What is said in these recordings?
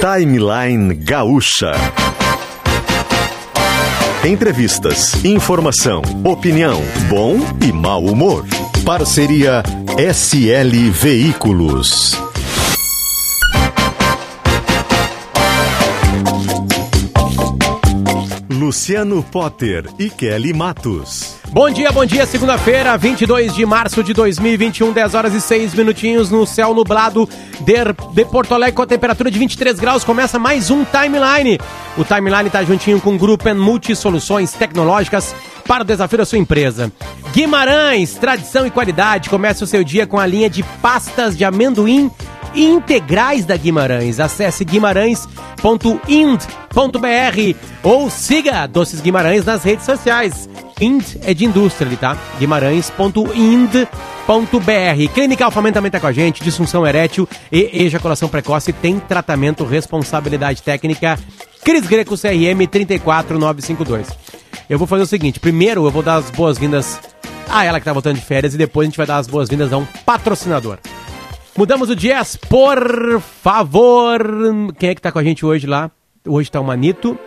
Timeline Gaúcha. Entrevistas, informação, opinião, bom e mau humor. Parceria SL Veículos. Luciano Potter e Kelly Matos. Bom dia, bom dia. Segunda-feira, 22 de março de 2021, 10 horas e 6 minutinhos no céu nublado de, de Porto Alegre com a temperatura de 23 graus. Começa mais um Timeline. O Timeline está juntinho com o Grupo Multi Soluções Tecnológicas para o desafio da sua empresa. Guimarães, tradição e qualidade. Comece o seu dia com a linha de pastas de amendoim integrais da Guimarães. Acesse guimarães.ind.br ou siga Doces Guimarães nas redes sociais. Ind é de indústria tá? Guimarães.ind.br. Clínica Alfamento também tá com a gente, disfunção erétil e ejaculação precoce tem tratamento, responsabilidade técnica. Cris Greco CRM 34952. Eu vou fazer o seguinte, primeiro eu vou dar as boas-vindas a ela que tá voltando de férias e depois a gente vai dar as boas-vindas a um patrocinador. Mudamos o jazz, por favor. Quem é que tá com a gente hoje lá? Hoje tá o Manito.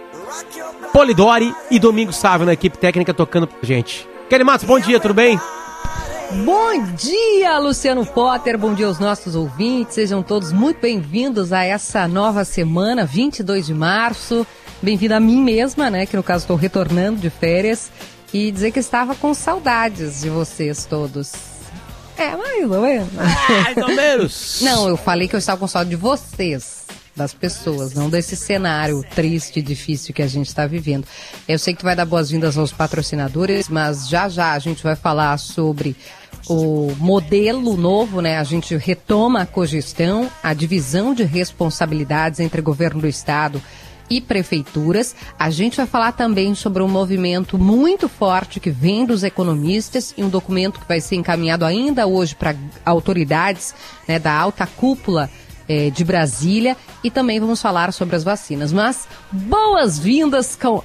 Polidori e Domingo Sávio na equipe técnica tocando pra gente. Kelly Matos, bom dia, tudo bem? Bom dia, Luciano Potter. Bom dia aos nossos ouvintes. Sejam todos muito bem-vindos a essa nova semana, 22 de março. Bem-vindo a mim mesma, né? Que no caso estou retornando de férias. E dizer que estava com saudades de vocês todos. É, mais ou menos. Mais ou menos. Não, eu falei que eu estava com saudade de vocês das pessoas, não desse cenário triste e difícil que a gente está vivendo. Eu sei que tu vai dar boas-vindas aos patrocinadores, mas já já a gente vai falar sobre o modelo novo, né? A gente retoma a cogestão, a divisão de responsabilidades entre governo do estado e prefeituras. A gente vai falar também sobre um movimento muito forte que vem dos economistas e um documento que vai ser encaminhado ainda hoje para autoridades né, da alta cúpula é, de Brasília e também vamos falar sobre as vacinas. Mas boas-vindas com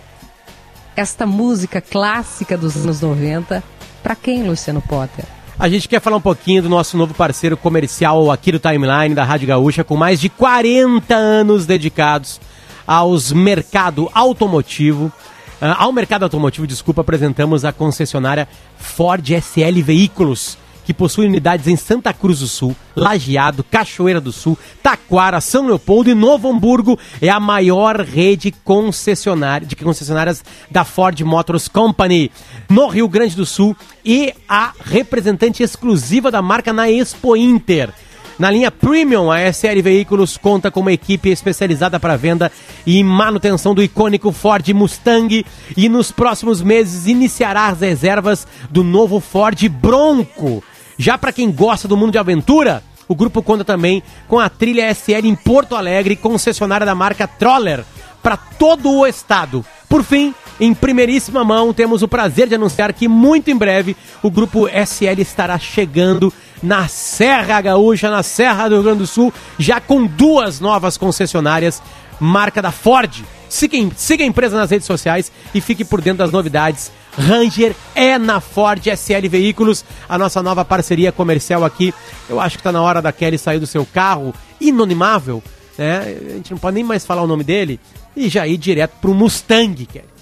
esta música clássica dos anos 90. Para quem, Luciano Potter? A gente quer falar um pouquinho do nosso novo parceiro comercial aqui do Timeline da Rádio Gaúcha, com mais de 40 anos dedicados aos mercado automotivo. Uh, ao mercado automotivo, desculpa, apresentamos a concessionária Ford SL Veículos que possui unidades em Santa Cruz do Sul, Lajeado, Cachoeira do Sul, Taquara, São Leopoldo e Novo Hamburgo. É a maior rede concessionária, de concessionárias da Ford Motors Company no Rio Grande do Sul e a representante exclusiva da marca na Expo Inter. Na linha Premium, a SL Veículos conta com uma equipe especializada para venda e manutenção do icônico Ford Mustang e nos próximos meses iniciará as reservas do novo Ford Bronco. Já para quem gosta do mundo de aventura, o grupo conta também com a trilha SL em Porto Alegre, concessionária da marca Troller, para todo o estado. Por fim, em primeiríssima mão, temos o prazer de anunciar que muito em breve o grupo SL estará chegando na Serra Gaúcha, na Serra do Rio Grande do Sul, já com duas novas concessionárias, marca da Ford. Siga, siga a empresa nas redes sociais e fique por dentro das novidades. Ranger é na Ford SL Veículos, a nossa nova parceria comercial aqui. Eu acho que está na hora da Kelly sair do seu carro inonimável, né? A gente não pode nem mais falar o nome dele e já ir direto para o Mustang, Kelly.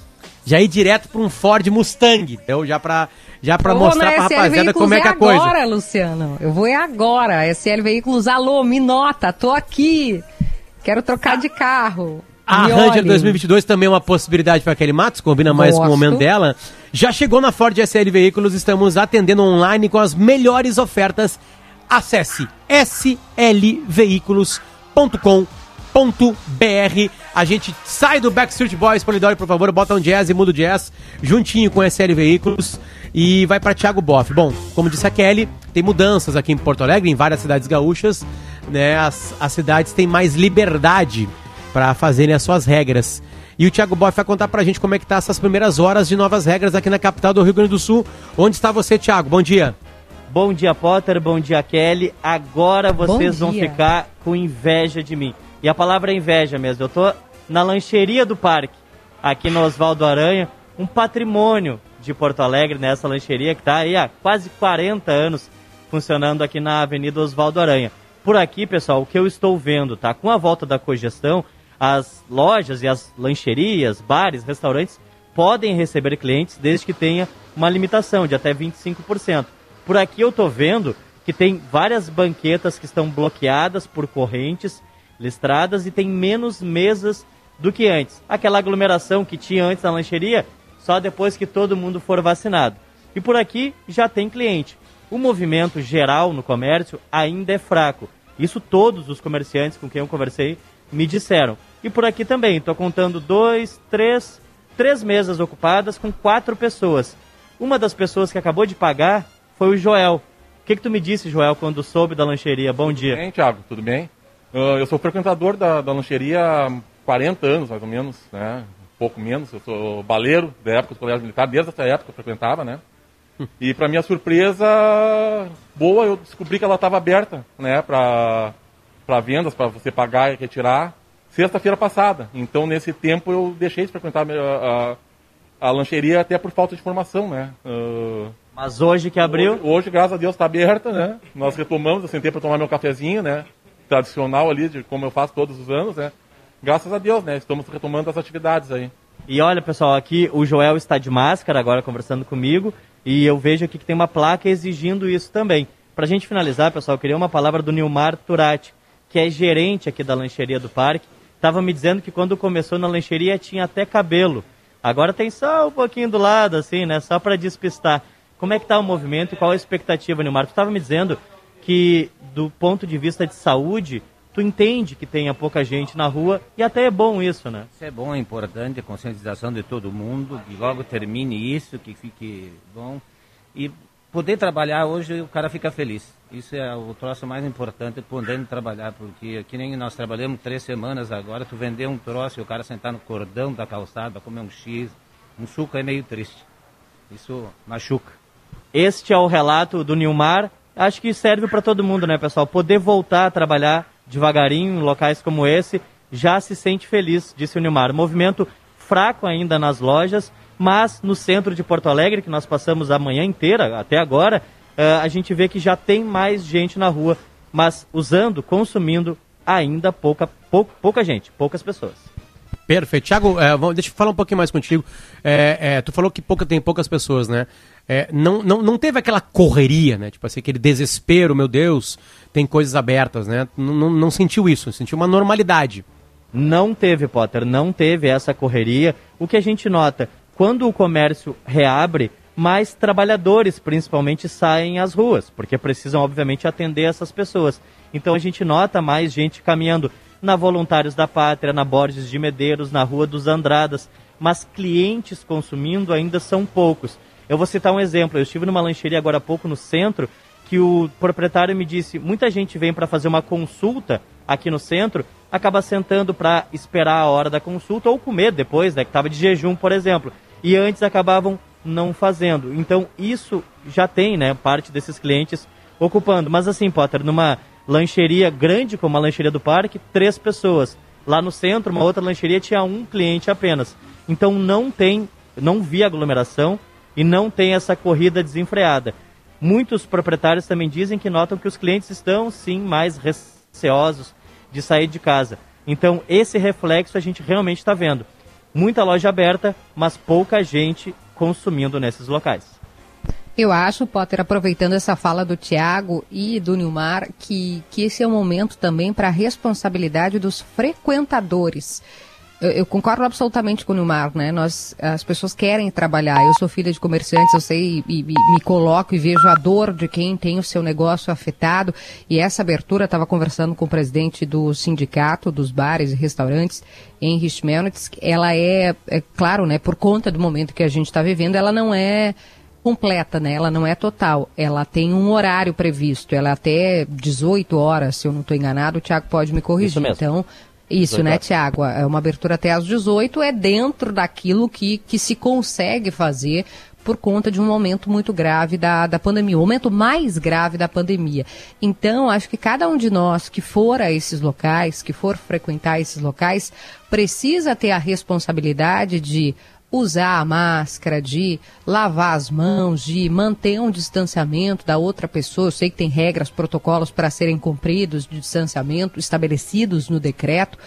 Já ir direto para um Ford Mustang, então já para já para mostrar pra rapaziada como é que é a coisa. agora, Luciano. Eu vou é agora. SL Veículos, alô, me nota, tô aqui. Quero trocar de carro. A Ranger 2022 também é uma possibilidade para Kelly Matos, combina mais Gosto. com o momento dela. Já chegou na Ford SL Veículos, estamos atendendo online com as melhores ofertas. Acesse slveículos.com.br a gente sai do Backstreet Boys, Polidori, por favor, bota um jazz e muda o jazz, juntinho com a SL Veículos e vai para Thiago Boff. Bom, como disse a Kelly, tem mudanças aqui em Porto Alegre, em várias cidades gaúchas, né? As, as cidades têm mais liberdade para fazerem as suas regras. E o Thiago Boff vai contar pra gente como é que tá essas primeiras horas de novas regras aqui na capital do Rio Grande do Sul. Onde está você, Thiago? Bom dia. Bom dia, Potter. Bom dia, Kelly. Agora vocês vão ficar com inveja de mim. E a palavra é inveja mesmo. Eu tô na lancheria do parque, aqui no Oswaldo Aranha, um patrimônio de Porto Alegre, nessa lancheria que está aí há quase 40 anos funcionando aqui na Avenida Oswaldo Aranha. Por aqui, pessoal, o que eu estou vendo, tá? Com a volta da cogestão, as lojas e as lancherias, bares, restaurantes podem receber clientes desde que tenha uma limitação de até 25%. Por aqui eu estou vendo que tem várias banquetas que estão bloqueadas por correntes listradas e tem menos mesas do que antes. Aquela aglomeração que tinha antes na lancheria, só depois que todo mundo for vacinado. E por aqui já tem cliente. O movimento geral no comércio ainda é fraco. Isso todos os comerciantes com quem eu conversei me disseram. E por aqui também, estou contando dois, três, três mesas ocupadas com quatro pessoas. Uma das pessoas que acabou de pagar foi o Joel. O que, que tu me disse, Joel, quando soube da lancheria? Bom dia. Tudo bem, Thiago, tudo bem? Uh, eu sou frequentador da, da lancheria 40 anos, mais ou menos, né? Um pouco menos. Eu sou baleiro da época do colégio militar, desde essa época eu frequentava, né? E para minha surpresa boa, eu descobri que ela estava aberta, né, para para vendas, para você pagar e retirar, sexta-feira passada. Então, nesse tempo, eu deixei de frequentar a, a, a lancheria até por falta de informação, né? Uh, Mas hoje que abriu? Hoje, hoje graças a Deus, está aberta, né? Nós retomamos, eu sentei para tomar meu cafezinho, né? Tradicional ali, de como eu faço todos os anos, né? Graças a Deus, né? Estamos retomando as atividades aí. E olha, pessoal, aqui o Joel está de máscara agora conversando comigo e eu vejo aqui que tem uma placa exigindo isso também. Para a gente finalizar, pessoal, eu queria uma palavra do Nilmar Turati, que é gerente aqui da lancheria do parque. Estava me dizendo que quando começou na lancheria tinha até cabelo. Agora tem só um pouquinho do lado, assim, né? Só para despistar. Como é que está o movimento e qual a expectativa, Nilmar? Tu estava me dizendo que, do ponto de vista de saúde, tu entende que tenha pouca gente na rua e até é bom isso, né? Isso é bom, é importante, a conscientização de todo mundo, que logo termine isso, que fique bom. E poder trabalhar hoje, o cara fica feliz. Isso é o troço mais importante, podendo trabalhar, porque que nem nós trabalhamos três semanas agora, tu vender um troço e o cara sentar no cordão da calçada, comer um X, um suco é meio triste. Isso machuca. Este é o relato do Nilmar. Acho que serve para todo mundo, né, pessoal? Poder voltar a trabalhar devagarinho em locais como esse, já se sente feliz, disse o Nilmar. Movimento fraco ainda nas lojas, mas no centro de Porto Alegre, que nós passamos a manhã inteira, até agora, uh, a gente vê que já tem mais gente na rua, mas usando, consumindo ainda pouca, pouca, pouca gente, poucas pessoas. Perfeito. Tiago, é, deixa eu falar um pouquinho mais contigo. É, é, tu falou que pouca, tem poucas pessoas, né? É, não, não, não teve aquela correria, né? Tipo assim, aquele desespero, meu Deus, tem coisas abertas, né? Não, não, não sentiu isso, sentiu uma normalidade. Não teve, Potter, não teve essa correria. O que a gente nota, quando o comércio reabre, mais trabalhadores, principalmente, saem às ruas, porque precisam, obviamente, atender essas pessoas. Então a gente nota mais gente caminhando na Voluntários da Pátria, na Borges de Medeiros, na Rua dos Andradas, mas clientes consumindo ainda são poucos. Eu vou citar um exemplo. Eu estive numa lancheria agora há pouco no centro que o proprietário me disse: muita gente vem para fazer uma consulta aqui no centro, acaba sentando para esperar a hora da consulta ou comer depois, né, que estava de jejum, por exemplo. E antes acabavam não fazendo. Então isso já tem, né, parte desses clientes ocupando. Mas assim, Potter, numa lancheria grande como a lancheria do parque, três pessoas. Lá no centro, uma outra lancheria tinha um cliente apenas. Então não tem, não vi aglomeração e não tem essa corrida desenfreada. Muitos proprietários também dizem que notam que os clientes estão sim mais receosos de sair de casa. Então esse reflexo a gente realmente está vendo. Muita loja aberta, mas pouca gente consumindo nesses locais. Eu acho, Potter, aproveitando essa fala do Tiago e do Nilmar, que, que esse é o momento também para a responsabilidade dos frequentadores. Eu, eu, concordo absolutamente com o Nilmar, né? Nós, as pessoas querem trabalhar. Eu sou filha de comerciantes, eu sei e, e, me coloco e vejo a dor de quem tem o seu negócio afetado. E essa abertura, estava conversando com o presidente do sindicato dos bares e restaurantes, Henrich Melnitz, ela é, é claro, né? Por conta do momento que a gente está vivendo, ela não é completa, né? Ela não é total. Ela tem um horário previsto. Ela é até 18 horas, se eu não estou enganado. O Tiago pode me corrigir. Então, isso, né, Tiago? É uma abertura até às 18 é dentro daquilo que, que se consegue fazer por conta de um momento muito grave da, da pandemia, o momento mais grave da pandemia. Então, acho que cada um de nós que for a esses locais, que for frequentar esses locais, precisa ter a responsabilidade de usar a máscara, de lavar as mãos, de manter um distanciamento da outra pessoa. Eu sei que tem regras, protocolos para serem cumpridos de distanciamento estabelecidos no decreto,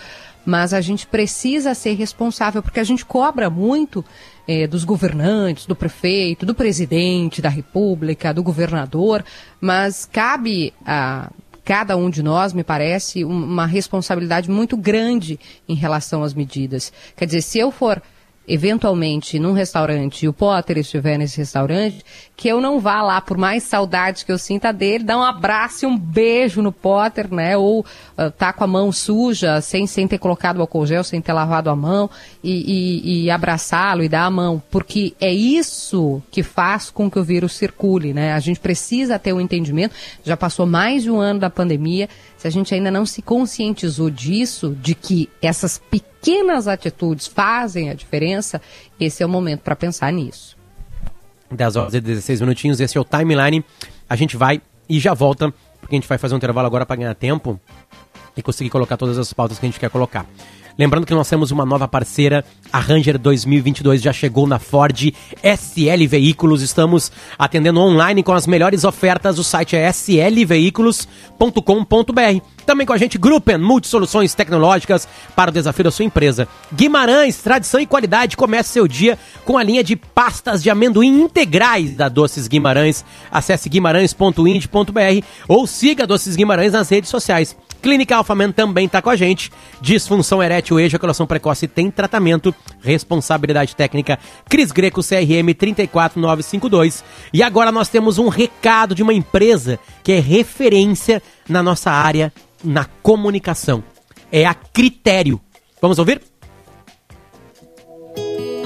mas a gente precisa ser responsável porque a gente cobra muito é, dos governantes, do prefeito, do presidente da República, do governador, mas cabe a cada um de nós, me parece, uma responsabilidade muito grande em relação às medidas. Quer dizer, se eu for eventualmente num restaurante e o Potter estiver nesse restaurante, que eu não vá lá, por mais saudade que eu sinta dele, dar um abraço e um beijo no Potter, né? Ou uh, tá com a mão suja, sem, sem ter colocado o álcool gel, sem ter lavado a mão, e, e, e abraçá-lo e dar a mão. Porque é isso que faz com que o vírus circule, né? A gente precisa ter um entendimento. Já passou mais de um ano da pandemia. Se a gente ainda não se conscientizou disso, de que essas pequenas pequenas atitudes fazem a diferença, esse é o momento para pensar nisso. 10 horas e 16 minutinhos, esse é o timeline. A gente vai e já volta, porque a gente vai fazer um intervalo agora para ganhar tempo e conseguir colocar todas as pautas que a gente quer colocar. Lembrando que nós temos uma nova parceira, a Ranger 2022 já chegou na Ford SL Veículos. Estamos atendendo online com as melhores ofertas. O site é slveículos.com.br. Também com a gente, Gruppen, multisoluções tecnológicas para o desafio da sua empresa. Guimarães, tradição e qualidade. Comece seu dia com a linha de pastas de amendoim integrais da Doces Guimarães. Acesse guimarães.ind.br ou siga Doces Guimarães nas redes sociais. Clínica Alfaman também está com a gente. Disfunção erétil ejaculação precoce tem tratamento. Responsabilidade técnica Cris Greco CRM 34952. E agora nós temos um recado de uma empresa que é referência na nossa área na comunicação. É a Critério. Vamos ouvir?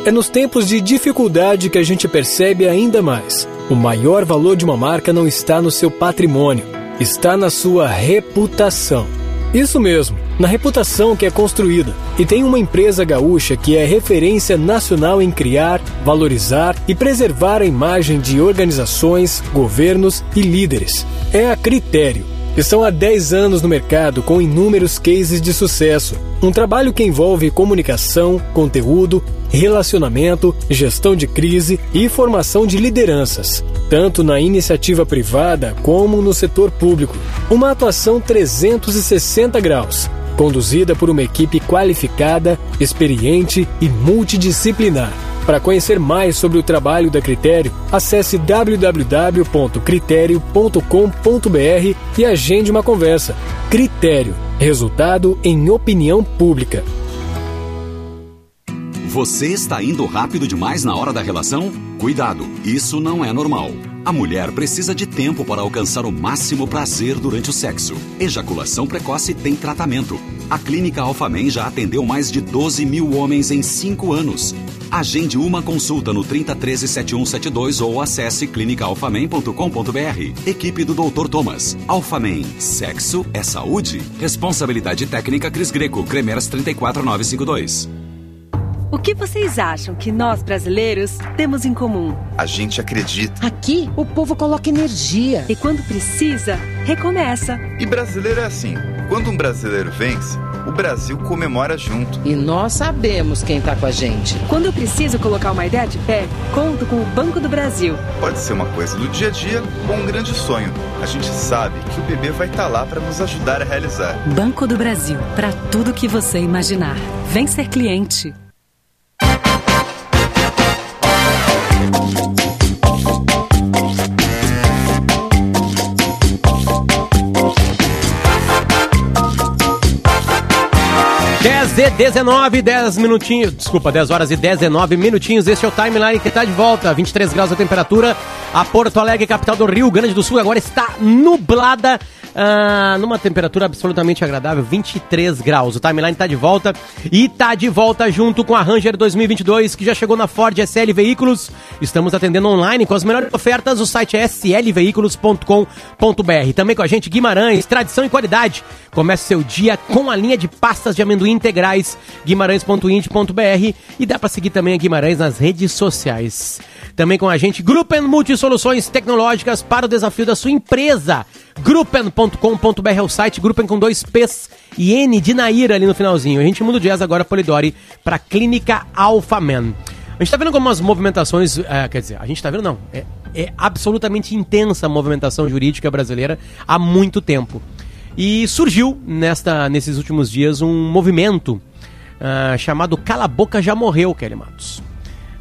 É nos tempos de dificuldade que a gente percebe ainda mais. O maior valor de uma marca não está no seu patrimônio está na sua reputação. Isso mesmo, na reputação que é construída. E tem uma empresa gaúcha que é referência nacional em criar, valorizar e preservar a imagem de organizações, governos e líderes. É a Critério Estão há 10 anos no mercado com inúmeros cases de sucesso. Um trabalho que envolve comunicação, conteúdo, relacionamento, gestão de crise e formação de lideranças, tanto na iniciativa privada como no setor público. Uma atuação 360 graus, conduzida por uma equipe qualificada, experiente e multidisciplinar para conhecer mais sobre o trabalho da Critério, acesse www.critério.com.br e agende uma conversa. Critério resultado em opinião pública. Você está indo rápido demais na hora da relação? Cuidado, isso não é normal. A mulher precisa de tempo para alcançar o máximo prazer durante o sexo. Ejaculação precoce tem tratamento. A Clínica Alfamen já atendeu mais de 12 mil homens em 5 anos. Agende uma consulta no 3013 7172 ou acesse clinicaalfamen.com.br. Equipe do Dr. Thomas. Alfamen. Sexo é saúde. Responsabilidade técnica Cris Greco. Cremers 34952. O que vocês acham que nós brasileiros temos em comum? A gente acredita. Aqui, o povo coloca energia. E quando precisa, recomeça. E brasileiro é assim: quando um brasileiro vence, o Brasil comemora junto. E nós sabemos quem está com a gente. Quando eu preciso colocar uma ideia de pé, conto com o Banco do Brasil. Pode ser uma coisa do dia a dia ou um grande sonho. A gente sabe que o bebê vai estar tá lá para nos ajudar a realizar. Banco do Brasil para tudo que você imaginar. Vem ser cliente. 10 e 19, 10 minutinhos. Desculpa, 10 horas e 19 minutinhos. Este é o timeline que está de volta. 23 graus a temperatura. A Porto Alegre, capital do Rio Grande do Sul, agora está nublada ah, numa temperatura absolutamente agradável, 23 graus. O timeline está de volta e está de volta junto com a Ranger 2022 que já chegou na Ford SL Veículos. Estamos atendendo online com as melhores ofertas. O site é slveículos.com.br. Também com a gente Guimarães, tradição e qualidade. Comece seu dia com a linha de pastas de amendoim integrais guimarães.int.br e dá para seguir também a Guimarães nas redes sociais. Também com a gente Gruppen Multisoluções Tecnológicas para o desafio da sua empresa. Gruppen.com.br é o site, Gruppen com dois P's e N de Naira ali no finalzinho. A gente muda o jazz agora, Polidori, para Clínica Alpha Man. A gente tá vendo algumas movimentações, é, quer dizer, a gente tá vendo não, é, é absolutamente intensa a movimentação jurídica brasileira há muito tempo. E surgiu nesta, nesses últimos dias um movimento uh, chamado Cala Boca Já Morreu, Kelly Matos.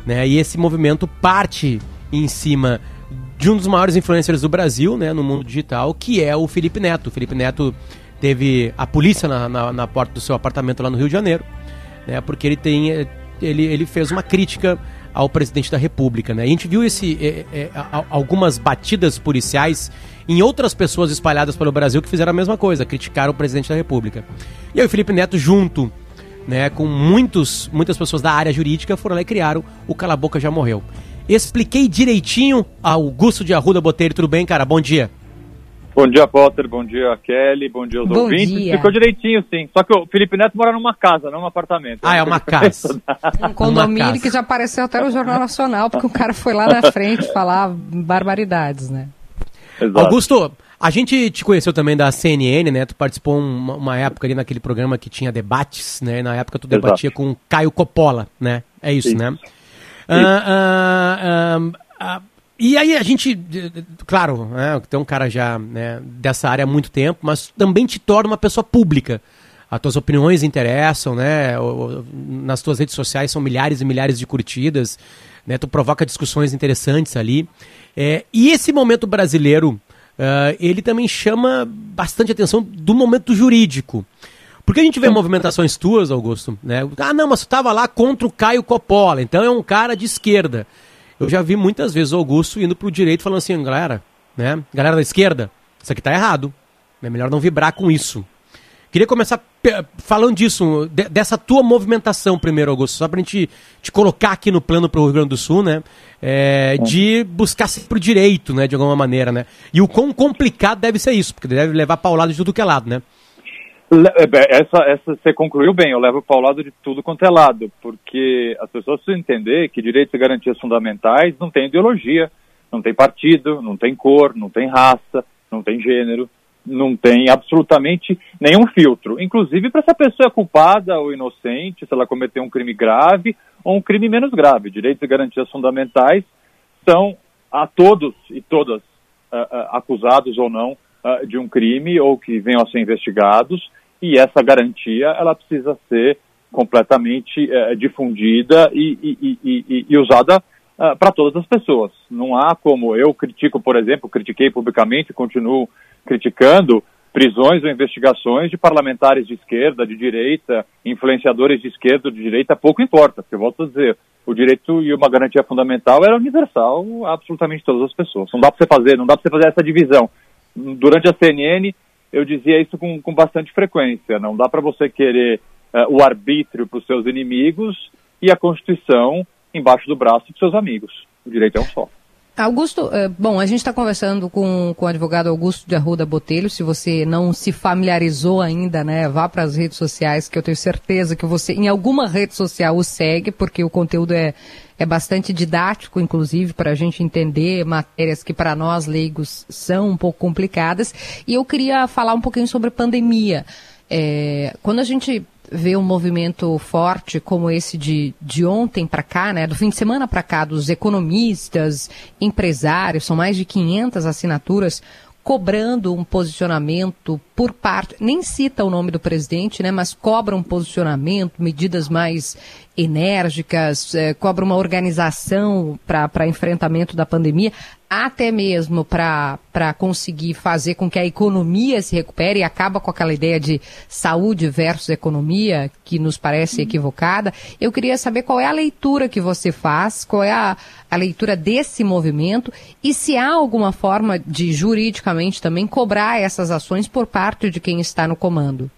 Né? E esse movimento parte em cima de um dos maiores influencers do Brasil, né, no mundo digital, que é o Felipe Neto. O Felipe Neto teve a polícia na, na, na porta do seu apartamento lá no Rio de Janeiro, né, porque ele tem ele, ele fez uma crítica ao presidente da República, né? a gente viu esse, é, é, algumas batidas policiais em outras pessoas espalhadas pelo Brasil que fizeram a mesma coisa, criticaram o presidente da República. E aí o Felipe Neto, junto né, com muitos, muitas pessoas da área jurídica, foram lá e criaram o Cala Boca Já Morreu. Expliquei direitinho, Augusto de Arruda Botelho, tudo bem, cara? Bom dia. Bom dia, Potter. Bom dia, Kelly. Bom dia aos Bom ouvintes. Dia. Ficou direitinho, sim. Só que o Felipe Neto mora numa casa, não num apartamento. Ah, é uma casa. um condomínio que já apareceu até no Jornal Nacional, porque o cara foi lá na frente falar barbaridades, né? Exato. Augusto, a gente te conheceu também da CNN, né? Tu participou uma, uma época ali naquele programa que tinha debates, né? Na época tu debatia Exato. com Caio Coppola, né? É isso, isso. né? Uh, uh, uh, e aí a gente, claro, né, tem um cara já né, dessa área há muito tempo, mas também te torna uma pessoa pública. As tuas opiniões interessam, né? Nas tuas redes sociais são milhares e milhares de curtidas, né? Tu provoca discussões interessantes ali. É, e esse momento brasileiro, uh, ele também chama bastante atenção do momento jurídico. Porque a gente vê movimentações tuas, Augusto, né? Ah, não, mas tu estava lá contra o Caio Coppola, então é um cara de esquerda. Eu já vi muitas vezes o Augusto indo pro direito falando assim, galera, né? Galera da esquerda, isso aqui tá errado. É melhor não vibrar com isso. Queria começar falando disso, de, dessa tua movimentação primeiro, Augusto, só pra gente te colocar aqui no plano pro Rio Grande do Sul, né? É, de buscar sempre o direito, né? De alguma maneira, né? E o quão complicado deve ser isso, porque deve levar paulado de tudo que é lado, né? É, essa, essa você concluiu bem, eu levo para o lado de tudo quanto é lado, porque as pessoas precisam entender que direitos e garantias fundamentais não tem ideologia, não tem partido, não tem cor, não tem raça, não tem gênero, não tem absolutamente nenhum filtro, inclusive para se a pessoa é culpada ou inocente, se ela cometeu um crime grave ou um crime menos grave. Direitos e garantias fundamentais são a todos e todas uh, uh, acusados ou não uh, de um crime ou que venham a ser investigados e essa garantia ela precisa ser completamente é, difundida e, e, e, e usada uh, para todas as pessoas. Não há como eu critico, por exemplo, critiquei publicamente, continuo criticando prisões ou investigações de parlamentares de esquerda, de direita, influenciadores de esquerda, de direita, pouco importa, porque volto a dizer, o direito e uma garantia fundamental era universal a absolutamente todas as pessoas. Não dá para você fazer, não dá para você fazer essa divisão. Durante a CNN, eu dizia isso com, com bastante frequência. Não dá para você querer uh, o arbítrio para os seus inimigos e a Constituição embaixo do braço dos seus amigos. O direito é um só. Augusto, eh, bom, a gente está conversando com, com o advogado Augusto de Arruda Botelho. Se você não se familiarizou ainda, né, vá para as redes sociais, que eu tenho certeza que você, em alguma rede social, o segue, porque o conteúdo é, é bastante didático, inclusive, para a gente entender matérias que para nós leigos são um pouco complicadas. E eu queria falar um pouquinho sobre pandemia. É, quando a gente vê um movimento forte como esse de, de ontem para cá, né, do fim de semana para cá, dos economistas, empresários, são mais de 500 assinaturas cobrando um posicionamento por parte, nem cita o nome do presidente, né, mas cobra um posicionamento, medidas mais enérgicas, é, cobra uma organização para enfrentamento da pandemia, até mesmo para conseguir fazer com que a economia se recupere e acaba com aquela ideia de saúde versus economia, que nos parece equivocada. Eu queria saber qual é a leitura que você faz, qual é a, a leitura desse movimento e se há alguma forma de juridicamente também cobrar essas ações por parte de quem está no comando.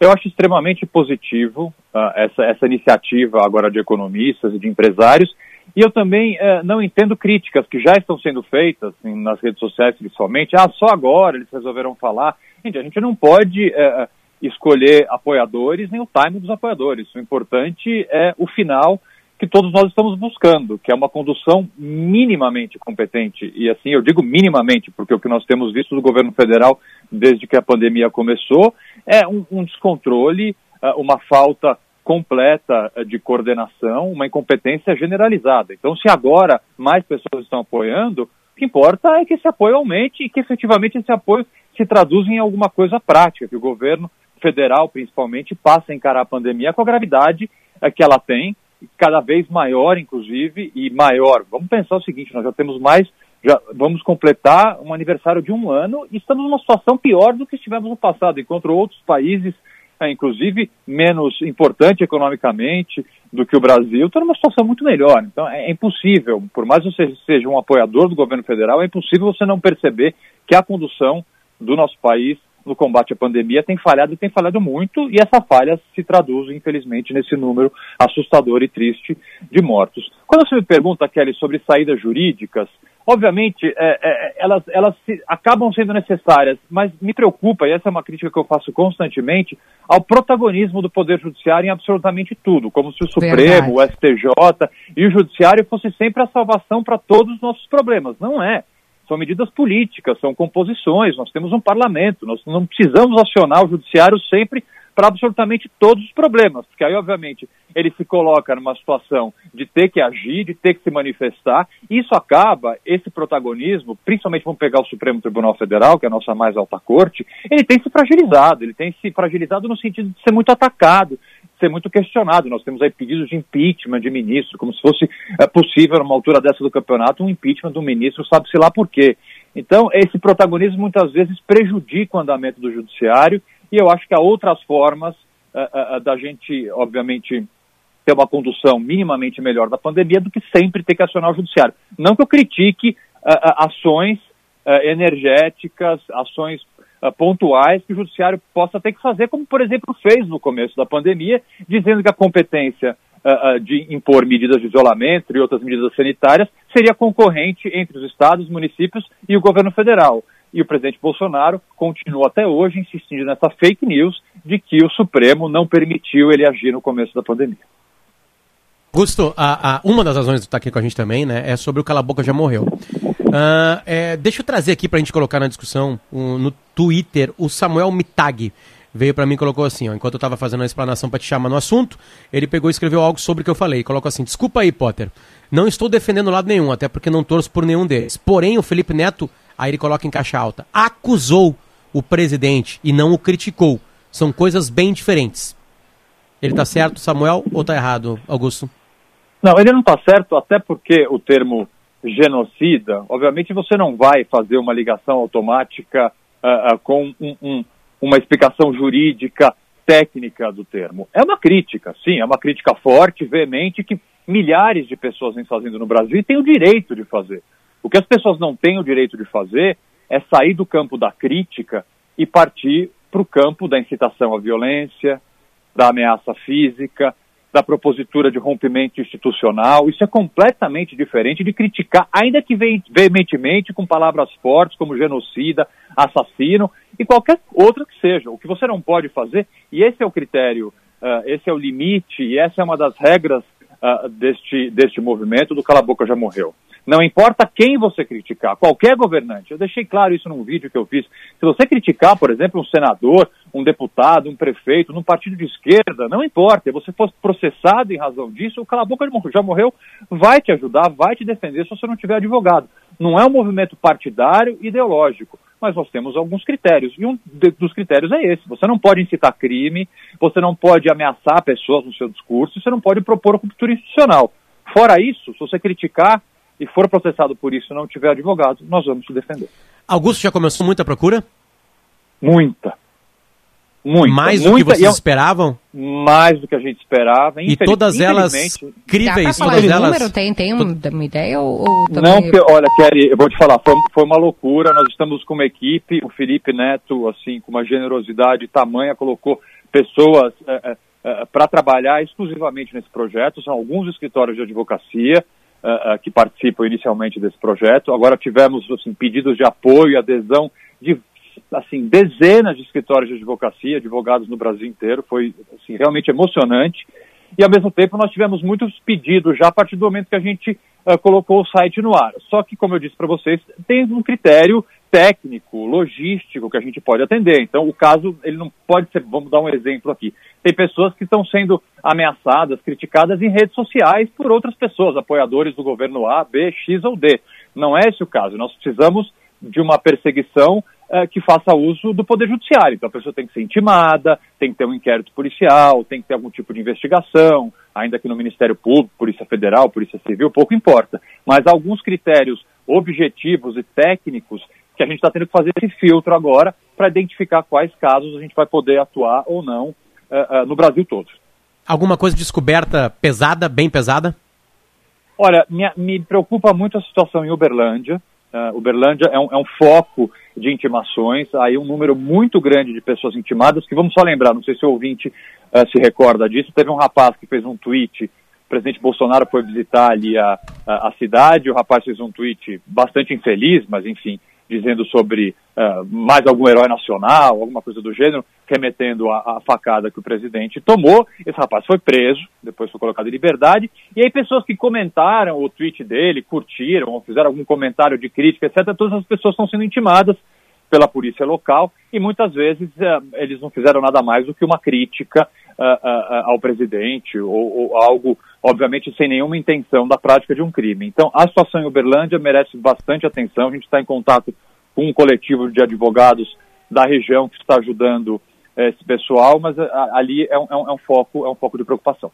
Eu acho extremamente positivo uh, essa, essa iniciativa agora de economistas e de empresários, e eu também uh, não entendo críticas que já estão sendo feitas assim, nas redes sociais principalmente, ah, só agora eles resolveram falar. Gente, a gente não pode uh, escolher apoiadores nem o time dos apoiadores. O importante é o final que todos nós estamos buscando, que é uma condução minimamente competente. E assim, eu digo minimamente, porque o que nós temos visto do governo federal desde que a pandemia começou é um, um descontrole, uh, uma falta completa eh, de coordenação, uma incompetência generalizada. Então, se agora mais pessoas estão apoiando, o que importa é que esse apoio aumente e que efetivamente esse apoio se traduza em alguma coisa prática, que o governo federal, principalmente, passe a encarar a pandemia com a gravidade eh, que ela tem, cada vez maior, inclusive, e maior. Vamos pensar o seguinte: nós já temos mais, já vamos completar um aniversário de um ano e estamos numa situação pior do que estivemos no passado, enquanto outros países é, inclusive menos importante economicamente do que o Brasil, está numa situação muito melhor. Então é, é impossível, por mais que você seja um apoiador do governo federal, é impossível você não perceber que a condução do nosso país no combate à pandemia tem falhado e tem falhado muito, e essa falha se traduz, infelizmente, nesse número assustador e triste de mortos. Quando você me pergunta, Kelly, sobre saídas jurídicas, Obviamente, é, é, elas, elas se, acabam sendo necessárias, mas me preocupa, e essa é uma crítica que eu faço constantemente, ao protagonismo do Poder Judiciário em absolutamente tudo, como se o Supremo, Verdade. o STJ e o Judiciário fosse sempre a salvação para todos os nossos problemas. Não é. São medidas políticas, são composições, nós temos um parlamento, nós não precisamos acionar o Judiciário sempre para absolutamente todos os problemas, porque aí, obviamente, ele se coloca numa situação de ter que agir, de ter que se manifestar, e isso acaba, esse protagonismo, principalmente vamos pegar o Supremo Tribunal Federal, que é a nossa mais alta corte, ele tem se fragilizado, ele tem se fragilizado no sentido de ser muito atacado, ser muito questionado. Nós temos aí pedidos de impeachment de ministro, como se fosse é, possível, numa altura dessa do campeonato, um impeachment do ministro, sabe-se lá por quê. Então, esse protagonismo muitas vezes prejudica o andamento do judiciário e eu acho que há outras formas uh, uh, da gente, obviamente, ter uma condução minimamente melhor da pandemia do que sempre ter que acionar o judiciário. Não que eu critique uh, ações energéticas, ações pontuais que o judiciário possa ter que fazer, como por exemplo fez no começo da pandemia, dizendo que a competência de impor medidas de isolamento e outras medidas sanitárias seria concorrente entre os estados, municípios e o governo federal. E o presidente Bolsonaro continua até hoje insistindo nessa fake news de que o Supremo não permitiu ele agir no começo da pandemia. Augusto, a, a, uma das razões de estar aqui com a gente também, né, é sobre o Cala Boca já morreu. Uh, é, deixa eu trazer aqui para a gente colocar na discussão um, no Twitter o Samuel Mitag veio para mim e colocou assim, ó, enquanto eu estava fazendo a explanação para te chamar no assunto, ele pegou e escreveu algo sobre o que eu falei. Colocou assim: "Desculpa aí, Potter. Não estou defendendo lado nenhum, até porque não torço por nenhum deles. Porém, o Felipe Neto Aí ele coloca em caixa alta. Acusou o presidente e não o criticou. São coisas bem diferentes. Ele está certo, Samuel, ou está errado, Augusto? Não, ele não está certo, até porque o termo genocida, obviamente você não vai fazer uma ligação automática uh, uh, com um, um, uma explicação jurídica técnica do termo. É uma crítica, sim, é uma crítica forte, veemente, que milhares de pessoas vêm fazendo no Brasil e têm o direito de fazer. O que as pessoas não têm o direito de fazer é sair do campo da crítica e partir para o campo da incitação à violência, da ameaça física, da propositura de rompimento institucional. Isso é completamente diferente de criticar, ainda que veementemente, com palavras fortes como genocida, assassino e qualquer outra que seja. O que você não pode fazer, e esse é o critério, uh, esse é o limite, e essa é uma das regras uh, deste, deste movimento do Cala Boca Já Morreu. Não importa quem você criticar, qualquer governante. Eu deixei claro isso num vídeo que eu fiz. Se você criticar, por exemplo, um senador, um deputado, um prefeito, num partido de esquerda, não importa. Se você fosse processado em razão disso, o cala boca já morreu, vai te ajudar, vai te defender se você não tiver advogado. Não é um movimento partidário ideológico, mas nós temos alguns critérios. E um dos critérios é esse. Você não pode incitar crime, você não pode ameaçar pessoas no seu discurso, você não pode propor ruptura institucional. Fora isso, se você criticar e for processado por isso e não tiver advogado, nós vamos te defender. Augusto, já começou muita procura? Muita. Muita. Mais do muita, que vocês esperavam? Mais do que a gente esperava. E todas elas críveis, todas elas... número? Tem, tem uma ideia? Ou, ou Não, porque, olha, Kelly, eu vou te falar, foi, foi uma loucura, nós estamos com uma equipe, o Felipe Neto, assim, com uma generosidade tamanha, colocou pessoas é, é, é, para trabalhar exclusivamente nesse projeto, são alguns escritórios de advocacia, uh, que participam inicialmente desse projeto. Agora tivemos assim, pedidos de apoio e adesão de assim, dezenas de escritórios de advocacia, advogados no Brasil inteiro. Foi assim, realmente emocionante. E, ao mesmo tempo, nós tivemos muitos pedidos já a partir do momento que a gente uh, colocou o site no ar. Só que, como eu disse para vocês, tem um critério técnico, logístico que a gente pode atender. Então, o caso, ele não pode ser, vamos dar um exemplo aqui. Tem pessoas que estão sendo ameaçadas, criticadas em redes sociais por outras pessoas, apoiadores do governo A, B, X ou D. Não é esse o caso. Nós precisamos de uma perseguição uh, que faça uso do Poder Judiciário. Então a pessoa tem que ser intimada, tem que ter um inquérito policial, tem que ter algum tipo de investigação, ainda que no Ministério Público, Polícia Federal, Polícia Civil, pouco importa. Mas alguns critérios objetivos e técnicos que a gente está tendo que fazer esse filtro agora para identificar quais casos a gente vai poder atuar ou não uh, uh, no Brasil todo. Alguma coisa descoberta pesada, bem pesada? Olha, me, me preocupa muito a situação em Uberlândia. Uh, Uberlândia é um, é um, foco de intimações, aí um número muito grande de pessoas intimadas, que vamos só lembrar, não sei se o ouvinte se recorda disso, teve um rapaz que fez um tweet o presidente Bolsonaro foi visitar ali a, a, a, cidade, o rapaz fez um tweet bastante infeliz, mas enfim, dizendo sobre uh, mais algum herói nacional, alguma coisa do gênero, remetendo à facada que o presidente tomou. Esse rapaz foi preso, depois foi colocado em liberdade. E aí pessoas que comentaram o tweet dele, curtiram, ou fizeram algum comentário de crítica, etc., todas as pessoas estão sendo intimadas pela polícia local e muitas vezes uh, eles não fizeram nada mais do que uma crítica ao presidente ou, ou algo, obviamente, sem nenhuma intenção da prática de um crime. Então, a situação em Uberlândia merece bastante atenção. A gente está em contato com um coletivo de advogados da região que está ajudando eh, esse pessoal, mas ali é um, é um, é um, foco, é um foco de preocupação.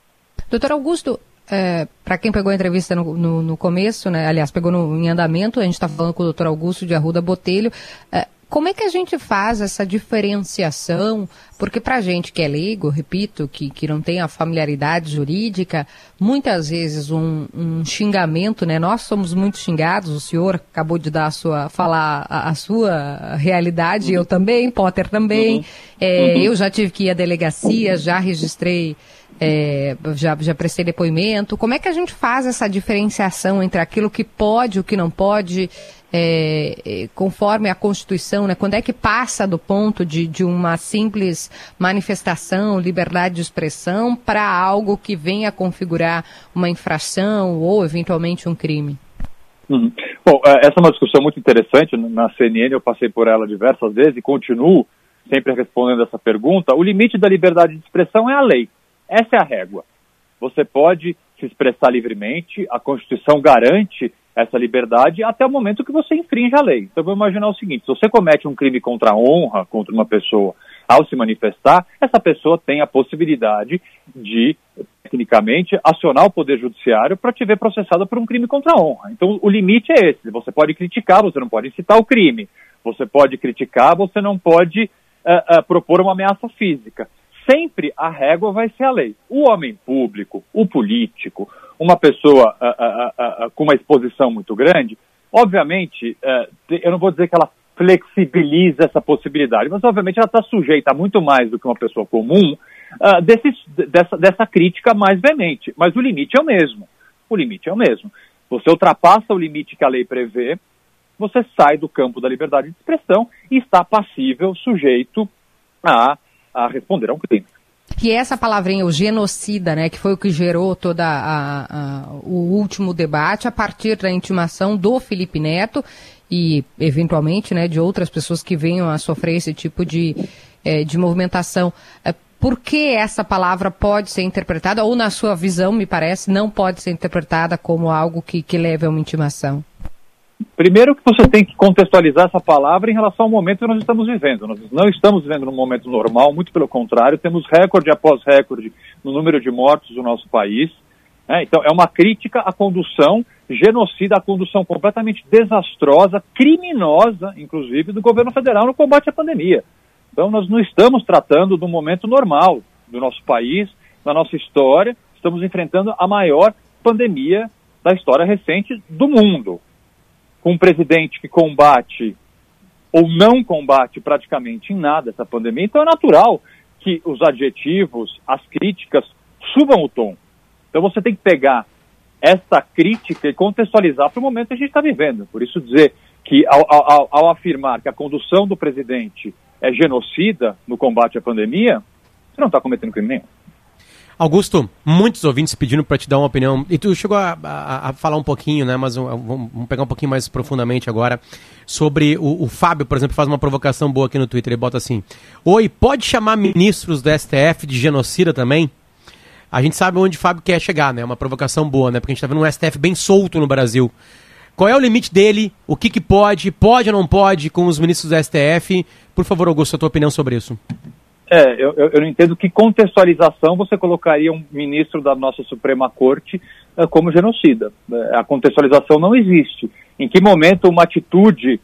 Doutor Augusto, é, para quem pegou a entrevista no, no, no, começo, né, aliás, pegou no, em andamento, a gente está falando com o doutor Augusto de Arruda Botelho. É, como é que a gente faz essa diferenciação? Porque para a gente que é leigo, repito, que, que não tem a familiaridade jurídica, muitas vezes um, um, xingamento, né? Nós somos muito xingados, o senhor acabou de dar a sua, falar a, a sua realidade, uhum. eu também, Potter também. Uhum. É, uhum. Eu já tive que ir à delegacia, já registrei é, já, já prestei depoimento. Como é que a gente faz essa diferenciação entre aquilo que pode e o que não pode? é, é, conforme a Constituição, né, quando é que passa do ponto de, de uma simples manifestação, liberdade de expressão, para algo que venha a configurar uma infração ou eventualmente um crime? Uhum. Bom, é, essa é uma discussão muito interessante. Na CNN eu passei por ela diversas vezes e continuo sempre respondendo essa pergunta. O limite da liberdade de expressão é a lei. Essa é a régua. Você pode se expressar livremente, a Constituição garante essa liberdade até o momento que você infringe a lei. Então, vou imaginar o seguinte: se você comete um crime contra a honra, contra uma pessoa, ao se manifestar, essa pessoa tem a possibilidade de, tecnicamente, acionar o Poder Judiciário para te ver processada por um crime contra a honra. Então, o limite é esse: você pode criticar, você não pode incitar o crime. Você pode criticar, você não pode uh, uh, propor uma ameaça física sempre a régua vai ser a lei. O homem público, o político, uma pessoa uh, uh, uh, com uma exposição muito grande, obviamente, eh, eu não vou dizer que ela flexibiliza essa possibilidade, mas obviamente ela está sujeita muito mais do que uma pessoa comum ah, desse, dessa, dessa crítica mais veemente. Mas o limite é o mesmo. O limite é o mesmo. Você ultrapassa o limite que a lei prevê, você sai do campo da liberdade de expressão e está passível, sujeito a a responder a um crime. É essa palavrinha, o genocida, né, que foi o que gerou todo o último debate a partir da intimação do Felipe Neto e, eventualmente, né, de outras pessoas que venham a sofrer esse tipo de, é, de movimentação. É, por que essa palavra pode ser interpretada, ou na sua visão, me parece, não pode ser interpretada como algo que, que leve a uma intimação? Primeiro que você tem que contextualizar essa palavra em relação ao momento que nós estamos vivendo. Nós não estamos vivendo num momento normal, muito pelo contrário, temos recorde após recorde no número de mortos do nosso país. Né? Então, é uma crítica à condução genocida, à condução completamente desastrosa, criminosa, inclusive, do governo federal no combate à pandemia. Então, nós não estamos tratando do momento normal do nosso país, da nossa história, estamos enfrentando a maior pandemia da história recente do mundo com um presidente que combate ou não combate praticamente em nada essa pandemia, então é natural que os adjetivos, as críticas subam o tom. Então você tem que pegar essa crítica e contextualizar para o momento que a gente está vivendo. Por isso dizer que ao, ao, ao, afirmar que a condução do presidente é genocida no combate à pandemia, você não está cometendo crime nenhum. Augusto, muitos ouvintes pedindo para te dar uma opinião, e tu chegou a, a, a falar um pouquinho, né, mas vamos, pegar um pouquinho mais profundamente agora, sobre o, o, Fábio, por exemplo, faz uma provocação boa aqui no Twitter, ele bota assim, Oi, pode chamar ministros do STF de genocida também? A gente sabe onde o Fábio quer chegar, né, uma provocação boa, né, porque a gente tá vendo um STF bem solto no Brasil. Qual é o limite dele? O que, que pode? Pode ou não pode com os ministros do STF? Por favor, Augusto, a tua opinião sobre isso. É, eu, eu não entendo que contextualização você colocaria um ministro da nossa Suprema Corte uh, como genocida. Uh, a contextualização não existe. Em que momento uma atitude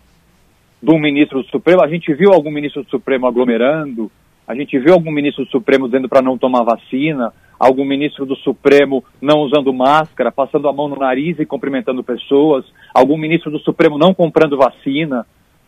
de um ministro do Supremo, a gente viu algum ministro do Supremo aglomerando, a gente viu algum ministro do Supremo dizendo para não tomar vacina, algum ministro do Supremo não usando máscara, passando a mão no nariz e cumprimentando pessoas, algum ministro do Supremo não comprando vacina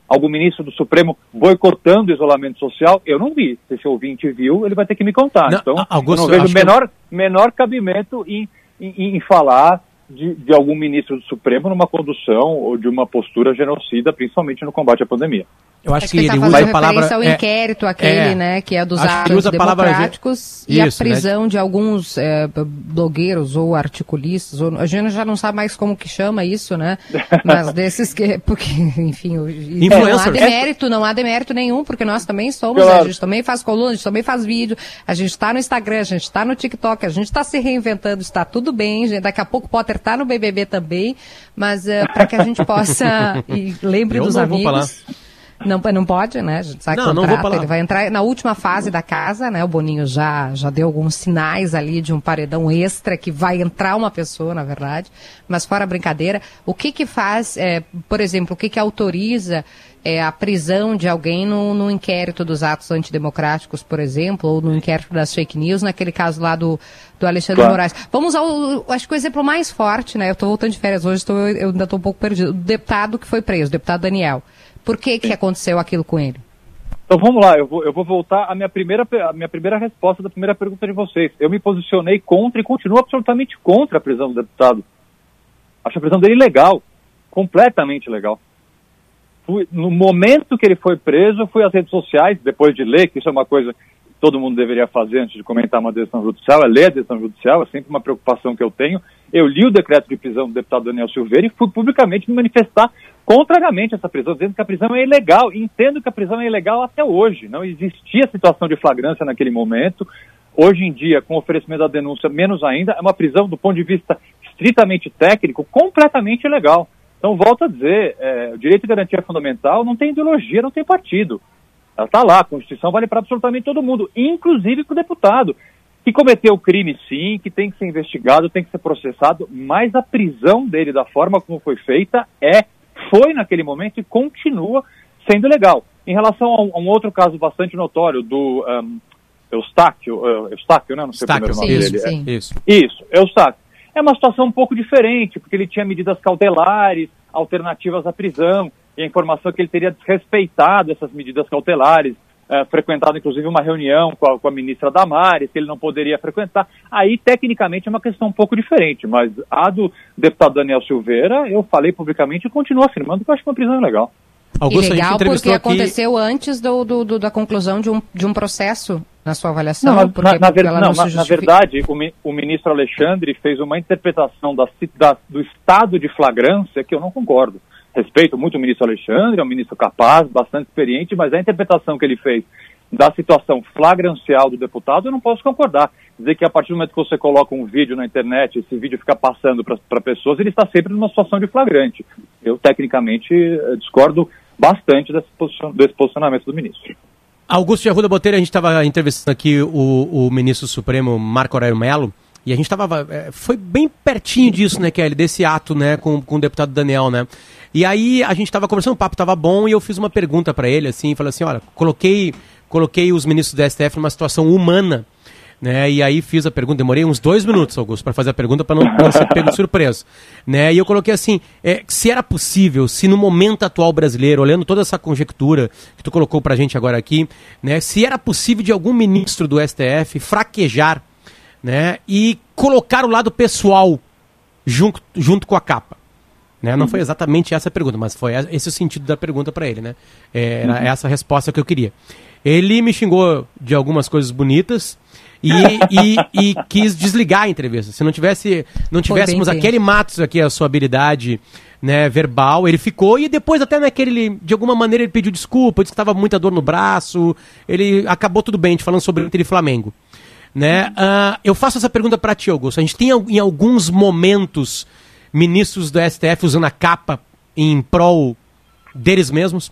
algum ministro do Supremo boicotando o isolamento social, eu não vi. Se esse ouvinte viu, ele vai ter que me contar. Não, então, Augusto, eu não vejo menor, que... menor cabimento em, em, em falar de, de, algum ministro do Supremo numa condução ou de uma postura genocida, principalmente no combate à pandemia. Eu acho, acho que, que, ele tá usa a palavra ao é, inquérito aquele, é, né, que é dos atos democráticos e isso, a né? prisão né? de alguns é, blogueiros ou articulistas, ou, a gente já não sabe mais como que chama isso, né? Mas desses que, porque, enfim, não há demérito, não há demérito nenhum, porque nós também somos, claro. a gente também faz coluna, a gente também faz vídeo, a gente está no Instagram, a gente está no TikTok, a gente está se reinventando, está tudo bem, gente, daqui a pouco Potter está no BBB também, mas uh, para que a gente possa e lembre Eu dos amigos. Não, não pode, né? A gente sabe não, contrata, não ele vai entrar na última fase da casa, né? O Boninho já, já deu alguns sinais ali de um paredão extra que vai entrar uma pessoa, na verdade. Mas fora a brincadeira, o que que faz, é, por exemplo, o que que autoriza é, a prisão de alguém no, no inquérito dos atos antidemocráticos, por exemplo, ou no inquérito das fake news, naquele caso lá do, do Alexandre claro. Moraes. Vamos ao, acho que o exemplo mais forte, né? Eu estou voltando de férias hoje, tô, eu ainda estou um pouco perdido. O deputado que foi preso, o deputado Daniel. Por que, que aconteceu aquilo com ele? Então vamos lá, eu vou, eu vou voltar à minha, primeira, à minha primeira resposta da primeira pergunta de vocês. Eu me posicionei contra e continuo absolutamente contra a prisão do deputado. Acho a prisão dele legal, completamente legal. Fui, no momento que ele foi preso, fui às redes sociais, depois de ler, que isso é uma coisa que todo mundo deveria fazer antes de comentar uma decisão judicial, é ler a decisão judicial, é sempre uma preocupação que eu tenho. Eu li o decreto de prisão do deputado Daniel Silveira e fui publicamente me manifestar contrariamente a essa prisão, dizendo que a prisão é ilegal. Entendo que a prisão é ilegal até hoje. Não existia situação de flagrância naquele momento. Hoje em dia, com o oferecimento da denúncia, menos ainda, é uma prisão do ponto de vista estritamente técnico, completamente ilegal. Então, volto a dizer, é, o direito de garantia fundamental não tem ideologia, não tem partido. Ela está lá, a Constituição vale para absolutamente todo mundo, inclusive para o deputado, que cometeu crime sim, que tem que ser investigado, tem que ser processado, mas a prisão dele, da forma como foi feita, é foi naquele momento e continua sendo legal. Em relação a um, a um outro caso bastante notório do um, Eustáquio, uh, Eustáquio, né? Não sei Estáquio, o nome sim, dele. Sim. É. Isso. Isso, Eustáquio. É uma situação um pouco diferente, porque ele tinha medidas cautelares, alternativas à prisão, e a informação é que ele teria desrespeitado essas medidas cautelares, é, frequentado inclusive uma reunião com a, com a, ministra Damares, que ele não poderia frequentar. Aí, tecnicamente, é uma questão um pouco diferente, mas a do deputado Daniel Silveira, eu falei publicamente e continuo afirmando que eu acho que uma prisão é legal. Augusto, legal porque aqui... aconteceu antes do, do, do, da conclusão de um, de um processo na sua avaliação? Não, na, na, ver, não, na, na, verdade, o, o, ministro Alexandre fez uma interpretação da, da, do estado de flagrância que eu não concordo respeito muito o ministro Alexandre, é um ministro capaz, bastante experiente, mas a interpretação que ele fez da situação flagrancial do deputado, eu não posso concordar. Dizer que a partir do momento que você coloca um vídeo na internet, esse vídeo fica passando para pessoas, ele está sempre numa situação de flagrante. Eu, tecnicamente, eh, discordo bastante desse posicionamento do ministro. Augusto de Arruda Botelho, a gente estava entrevistando aqui o, o ministro supremo Marco Aurélio Melo, e a gente estava. É, foi bem pertinho disso, né, Kelly? Desse ato, né, com, com o deputado Daniel, né? E aí a gente estava conversando, o papo estava bom e eu fiz uma pergunta para ele, assim, falei assim, olha, coloquei, coloquei os ministros do STF numa situação humana, né? E aí fiz a pergunta, demorei uns dois minutos, Augusto, para fazer a pergunta para não, não, ser pego de surpresa, né? E eu coloquei assim, é, se era possível, se no momento atual brasileiro, olhando toda essa conjectura que tu colocou para a gente agora aqui, né? Se era possível de algum ministro do STF fraquejar, né? E colocar o lado pessoal junto, junto com a capa. Né? Não uhum. foi exatamente essa a pergunta, mas foi esse o sentido da pergunta para ele. Né? Era uhum. essa a resposta que eu queria. Ele me xingou de algumas coisas bonitas E, e, e, quis desligar a entrevista. Se não tivesse, não tivéssemos aquele Matos aqui, a sua habilidade né, verbal, ele ficou e depois até naquele, de alguma maneira ele pediu desculpa, disse que estava muita dor no braço, ele acabou tudo bem, a gente falando sobre Inter e Flamengo. Né? Uh, eu faço essa pergunta para ti, Augusto. A gente tem em alguns momentos ministros do STF usando a capa em prol deles mesmos?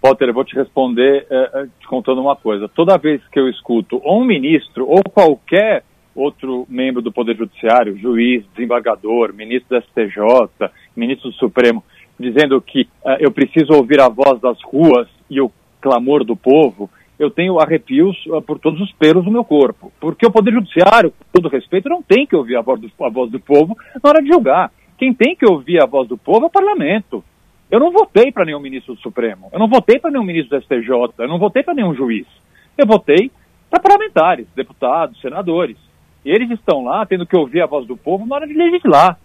Potter, eu vou te responder é, te contando uma coisa. Toda vez que eu escuto ou um ministro ou qualquer outro membro do Poder Judiciário, juiz, desembargador, ministro do STJ, ministro do Supremo, dizendo que uh, eu preciso ouvir a voz das ruas e o clamor do povo, eu tenho arrepios uh, por todos os pelos do meu corpo. Porque o Poder Judiciário, com todo respeito, não tem que ouvir a voz, do, a voz do povo na hora de julgar. Quem tem que ouvir a voz do povo é o parlamento. Eu não votei para nenhum ministro do Supremo, eu não votei para nenhum ministro do STJ, eu não votei para nenhum juiz. Eu votei para parlamentares, deputados, senadores. E eles estão lá tendo que ouvir a voz do povo na hora de legislar,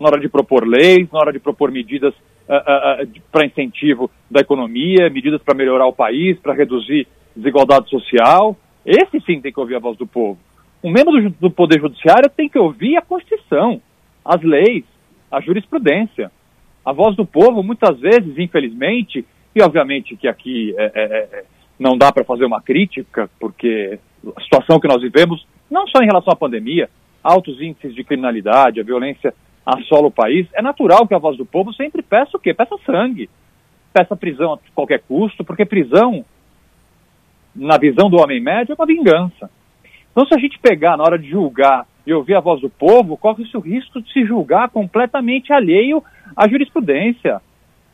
na hora de propor leis, na hora de propor medidas uh, uh, uh, para incentivo da economia, medidas para melhorar o país, para reduzir desigualdade social. Esse sim tem que ouvir a voz do povo. Um membro do, do Poder Judiciário tem que ouvir a Constituição, as leis, a jurisprudência. A voz do povo, muitas vezes, infelizmente, e obviamente que aqui é, é, é não dá para fazer uma crítica, porque a situação que nós vivemos não só em relação à pandemia, altos índices de criminalidade, a violência assola o país, é natural que a voz do povo sempre peça o quê? Peça sangue, peça prisão a qualquer custo, porque prisão, na visão do homem médio, é uma vingança. Então, se a gente pegar na hora de julgar e ouvir a voz do povo, corre-se o risco de se julgar completamente alheio à jurisprudência,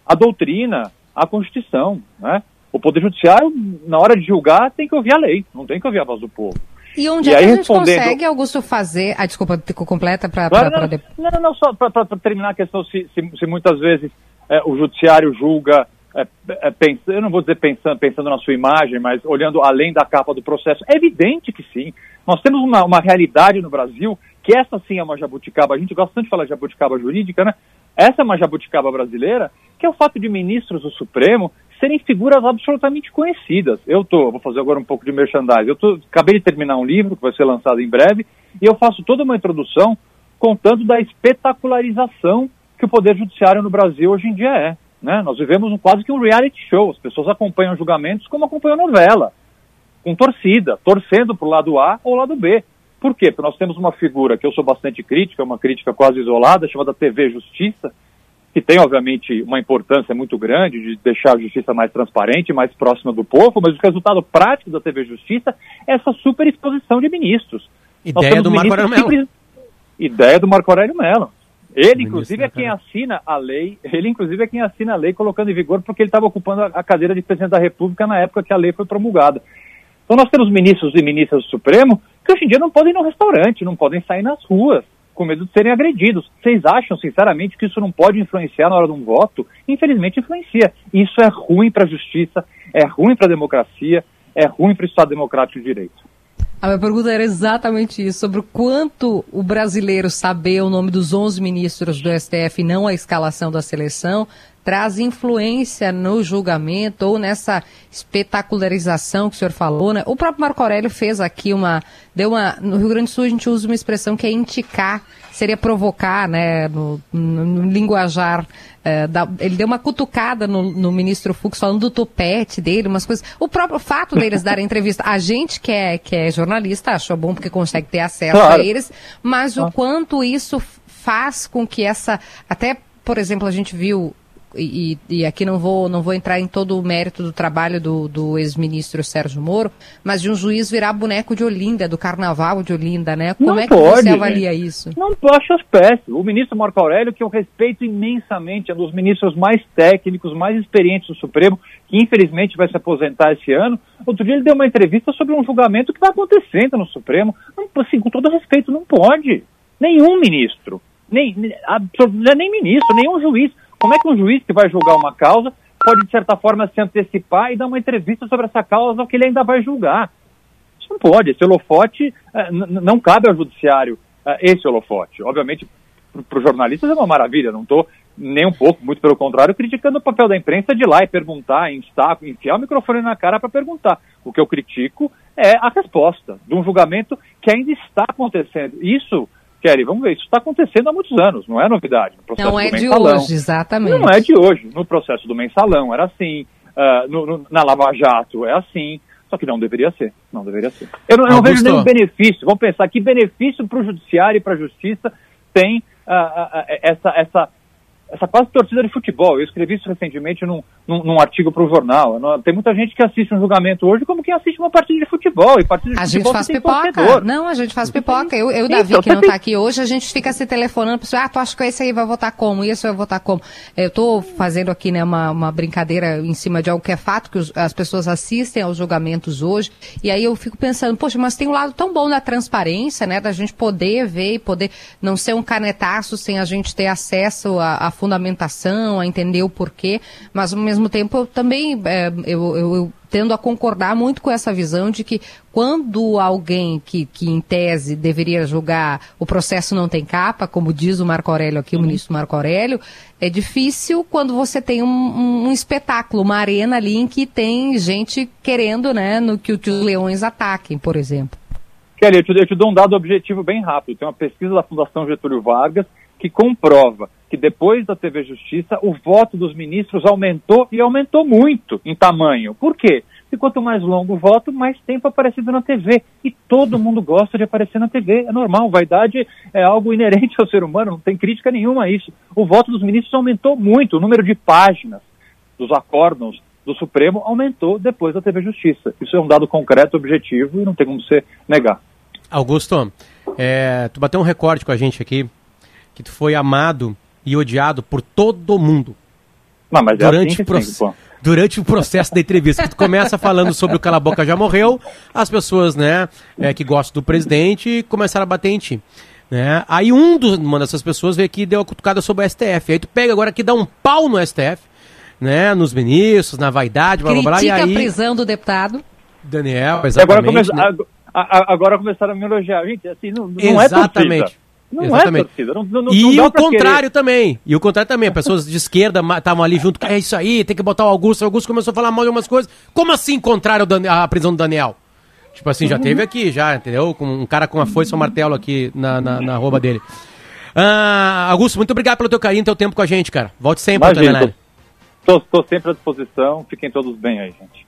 à doutrina, à Constituição. Né? O Poder Judiciário, na hora de julgar, tem que ouvir a lei, não tem que ouvir a voz do povo. E onde e é que a gente respondendo... consegue, Augusto, fazer... Ah, desculpa, completa para... Não, não, não, não, só para terminar a questão, se, se, se muitas vezes é, o judiciário julga, pensando, eu não vou dizer pensando, pensando na sua imagem, mas olhando além da capa do processo, é evidente que sim. Nós temos uma, uma realidade no Brasil, que essa sim é uma jabuticaba, a gente gosta tanto de falar de jabuticaba jurídica, né? Essa é uma jabuticaba brasileira, que é o fato de ministros do Supremo serem figuras absolutamente conhecidas. Eu tô, vou fazer agora um pouco de merchandising. Eu tô, acabei de terminar um livro que vai ser lançado em breve e eu faço toda uma introdução contando da espetacularização que o poder judiciário no Brasil hoje em dia é. Né? Nós vivemos um, quase que um reality show. As pessoas acompanham julgamentos como acompanham novela, com torcida, torcendo para o lado A ou lado B. Por quê? Porque nós temos uma figura que eu sou bastante crítica, uma crítica quase isolada, chamada TV Justiça, que tem, obviamente, uma importância muito grande de deixar a justiça mais transparente, mais próxima do povo, mas o resultado prático da TV Justiça é essa super exposição de ministros. Ideia do Marco Aurélio Mello. Ideia do Marco Aurélio Mello. Ele, inclusive, é quem assina a lei, ele, inclusive, é quem assina a lei colocando em vigor porque ele estava ocupando a cadeira de presidente da República na época que a lei foi promulgada. Então nós temos ministros e ministras do Supremo que hoje em dia não podem ir no restaurante, não podem sair nas ruas, com medo de serem agredidos. Vocês acham, sinceramente, que isso não pode influenciar na hora de um voto? Infelizmente influencia. Isso é ruim para a justiça, é ruim para a democracia, é ruim para o Estado Democrático de Direito. A minha pergunta era exatamente isso, sobre o quanto o brasileiro saber o nome dos 11 ministros do STF e não a escalação da seleção traz influência no julgamento ou nessa espetacularização que o senhor falou, né? O próprio Marco Aurélio fez aqui uma, deu uma, no Rio Grande do Sul a gente usa uma expressão que é indicar, seria provocar, né, no, no, no linguajar, da, ele deu uma cutucada no, no, ministro Fux falando do topete dele, umas coisas, o próprio fato deles darem entrevista, a gente que é, que é jornalista achou bom porque consegue ter acesso claro. a eles, mas o quanto isso faz com que essa, até por exemplo, a gente viu e, e, aqui não vou, não vou entrar em todo o mérito do trabalho do, do ex-ministro Sérgio Moro, mas de um juiz virar boneco de Olinda, do carnaval de Olinda, né? Como não é que pode, você avalia isso? Não acho péssimo. O ministro Marco Aurélio, que eu respeito imensamente, é um dos ministros mais técnicos, mais experientes do Supremo, que infelizmente vai se aposentar esse ano. Outro dia ele deu uma entrevista sobre um julgamento que está acontecendo no Supremo. Não, assim, com todo respeito, não pode. Nenhum ministro, nem, nem, nem ministro, nenhum juiz como é que um juiz que vai julgar uma causa pode, de certa forma, se antecipar e dar uma entrevista sobre essa causa que ele ainda vai julgar? Isso não pode. Esse holofote uh, não cabe ao judiciário, uh, esse holofote. Obviamente, para os jornalistas é uma maravilha, não estou nem um pouco, muito pelo contrário, criticando o papel da imprensa de ir lá e perguntar, instar, enfiar o microfone na cara para perguntar. O que eu critico é a resposta de um julgamento que ainda está acontecendo. Isso, Kelly, vamos ver, isso está acontecendo há muitos anos, não é novidade. não é de hoje, exatamente. Não é de hoje. No processo do mensalão era assim, uh, no, no, na Lava Jato é assim, só que não deveria ser, não deveria ser. Eu não, eu não vejo nenhum benefício, vamos pensar, que benefício para o judiciário e para a justiça tem uh, uh, essa, essa essa quase torcida de futebol. Eu escrevi isso recentemente num, num, num artigo para o jornal. Tem muita gente que assiste um julgamento hoje como quem assiste uma partida de futebol. E partida de a futebol gente faz pipoca. Torcedor. Não, a gente faz pipoca. Eu e o Davi, então, que não está aqui hoje, a gente fica se telefonando para ah, tu acha que esse aí vai votar como? Esse vai votar como? Eu estou fazendo aqui né, uma, uma brincadeira em cima de algo que é fato, que os, as pessoas assistem aos julgamentos hoje. E aí eu fico pensando, poxa, mas tem um lado tão bom da transparência, né? Da gente poder ver e poder não ser um canetaço sem a gente ter acesso a, a fundamentação, a entender o porquê, mas ao mesmo tempo eu também é, eu, eu, eu, tendo a concordar muito com essa visão de que quando alguém que, que em tese deveria julgar o processo não tem capa, como diz o Marco Aurélio aqui, o ministro Marco Aurélio, é difícil quando você tem um, um, um espetáculo, uma arena ali em que tem gente querendo né, no que, que os leões ataquem, por exemplo. Kelly, eu te, eu te dou um dado objetivo bem rápido. Tem uma pesquisa da Fundação Getúlio Vargas que comprova que depois da TV Justiça o voto dos ministros aumentou e aumentou muito em tamanho. Por quê? Porque quanto mais longo o voto, mais tempo aparecido na TV. E todo mundo gosta de aparecer na TV, é normal. Vaidade é algo inerente ao ser humano, não tem crítica nenhuma a isso. O voto dos ministros aumentou muito, o número de páginas dos acórdons do Supremo aumentou depois da TV Justiça. Isso é um dado concreto, objetivo e não tem como você negar. Augusto, é, tu bateu um recorde com a gente aqui que tu foi amado e odiado por todo mundo. Não, mas é durante, é assim o durante o processo da entrevista, que tu começa falando sobre o Cala Boca já morreu, as pessoas, né, é, que gostam do presidente começaram a bater em ti. Né? Aí um do, uma dessas pessoas veio aqui e deu a cutucada sobre o STF. Aí tu pega agora que dá um pau no STF, né? Nos ministros, na vaidade, blá blá blá. Critica e aí... a prisão do deputado. Daniel, exatamente. Agora, come... né? agora começaram a me elogiar. Gente, assim, não, não é exatamente. É não Exatamente. é torcida. Não, não, e não o contrário querer. também. E o contrário também. Pessoas de esquerda estavam ali junto. É isso aí, tem que botar o Augusto. O Augusto começou a falar mal de umas coisas. Como assim contrário a prisão do Daniel? Tipo assim, já teve aqui, já, entendeu? Com um cara com a foice e um martelo aqui na, na, na roupa dele. Ah, Augusto, muito obrigado pelo teu carinho e teu tempo com a gente, cara. Volte sempre, Imagina, tô, tô, tô sempre à disposição. Fiquem todos bem aí, gente.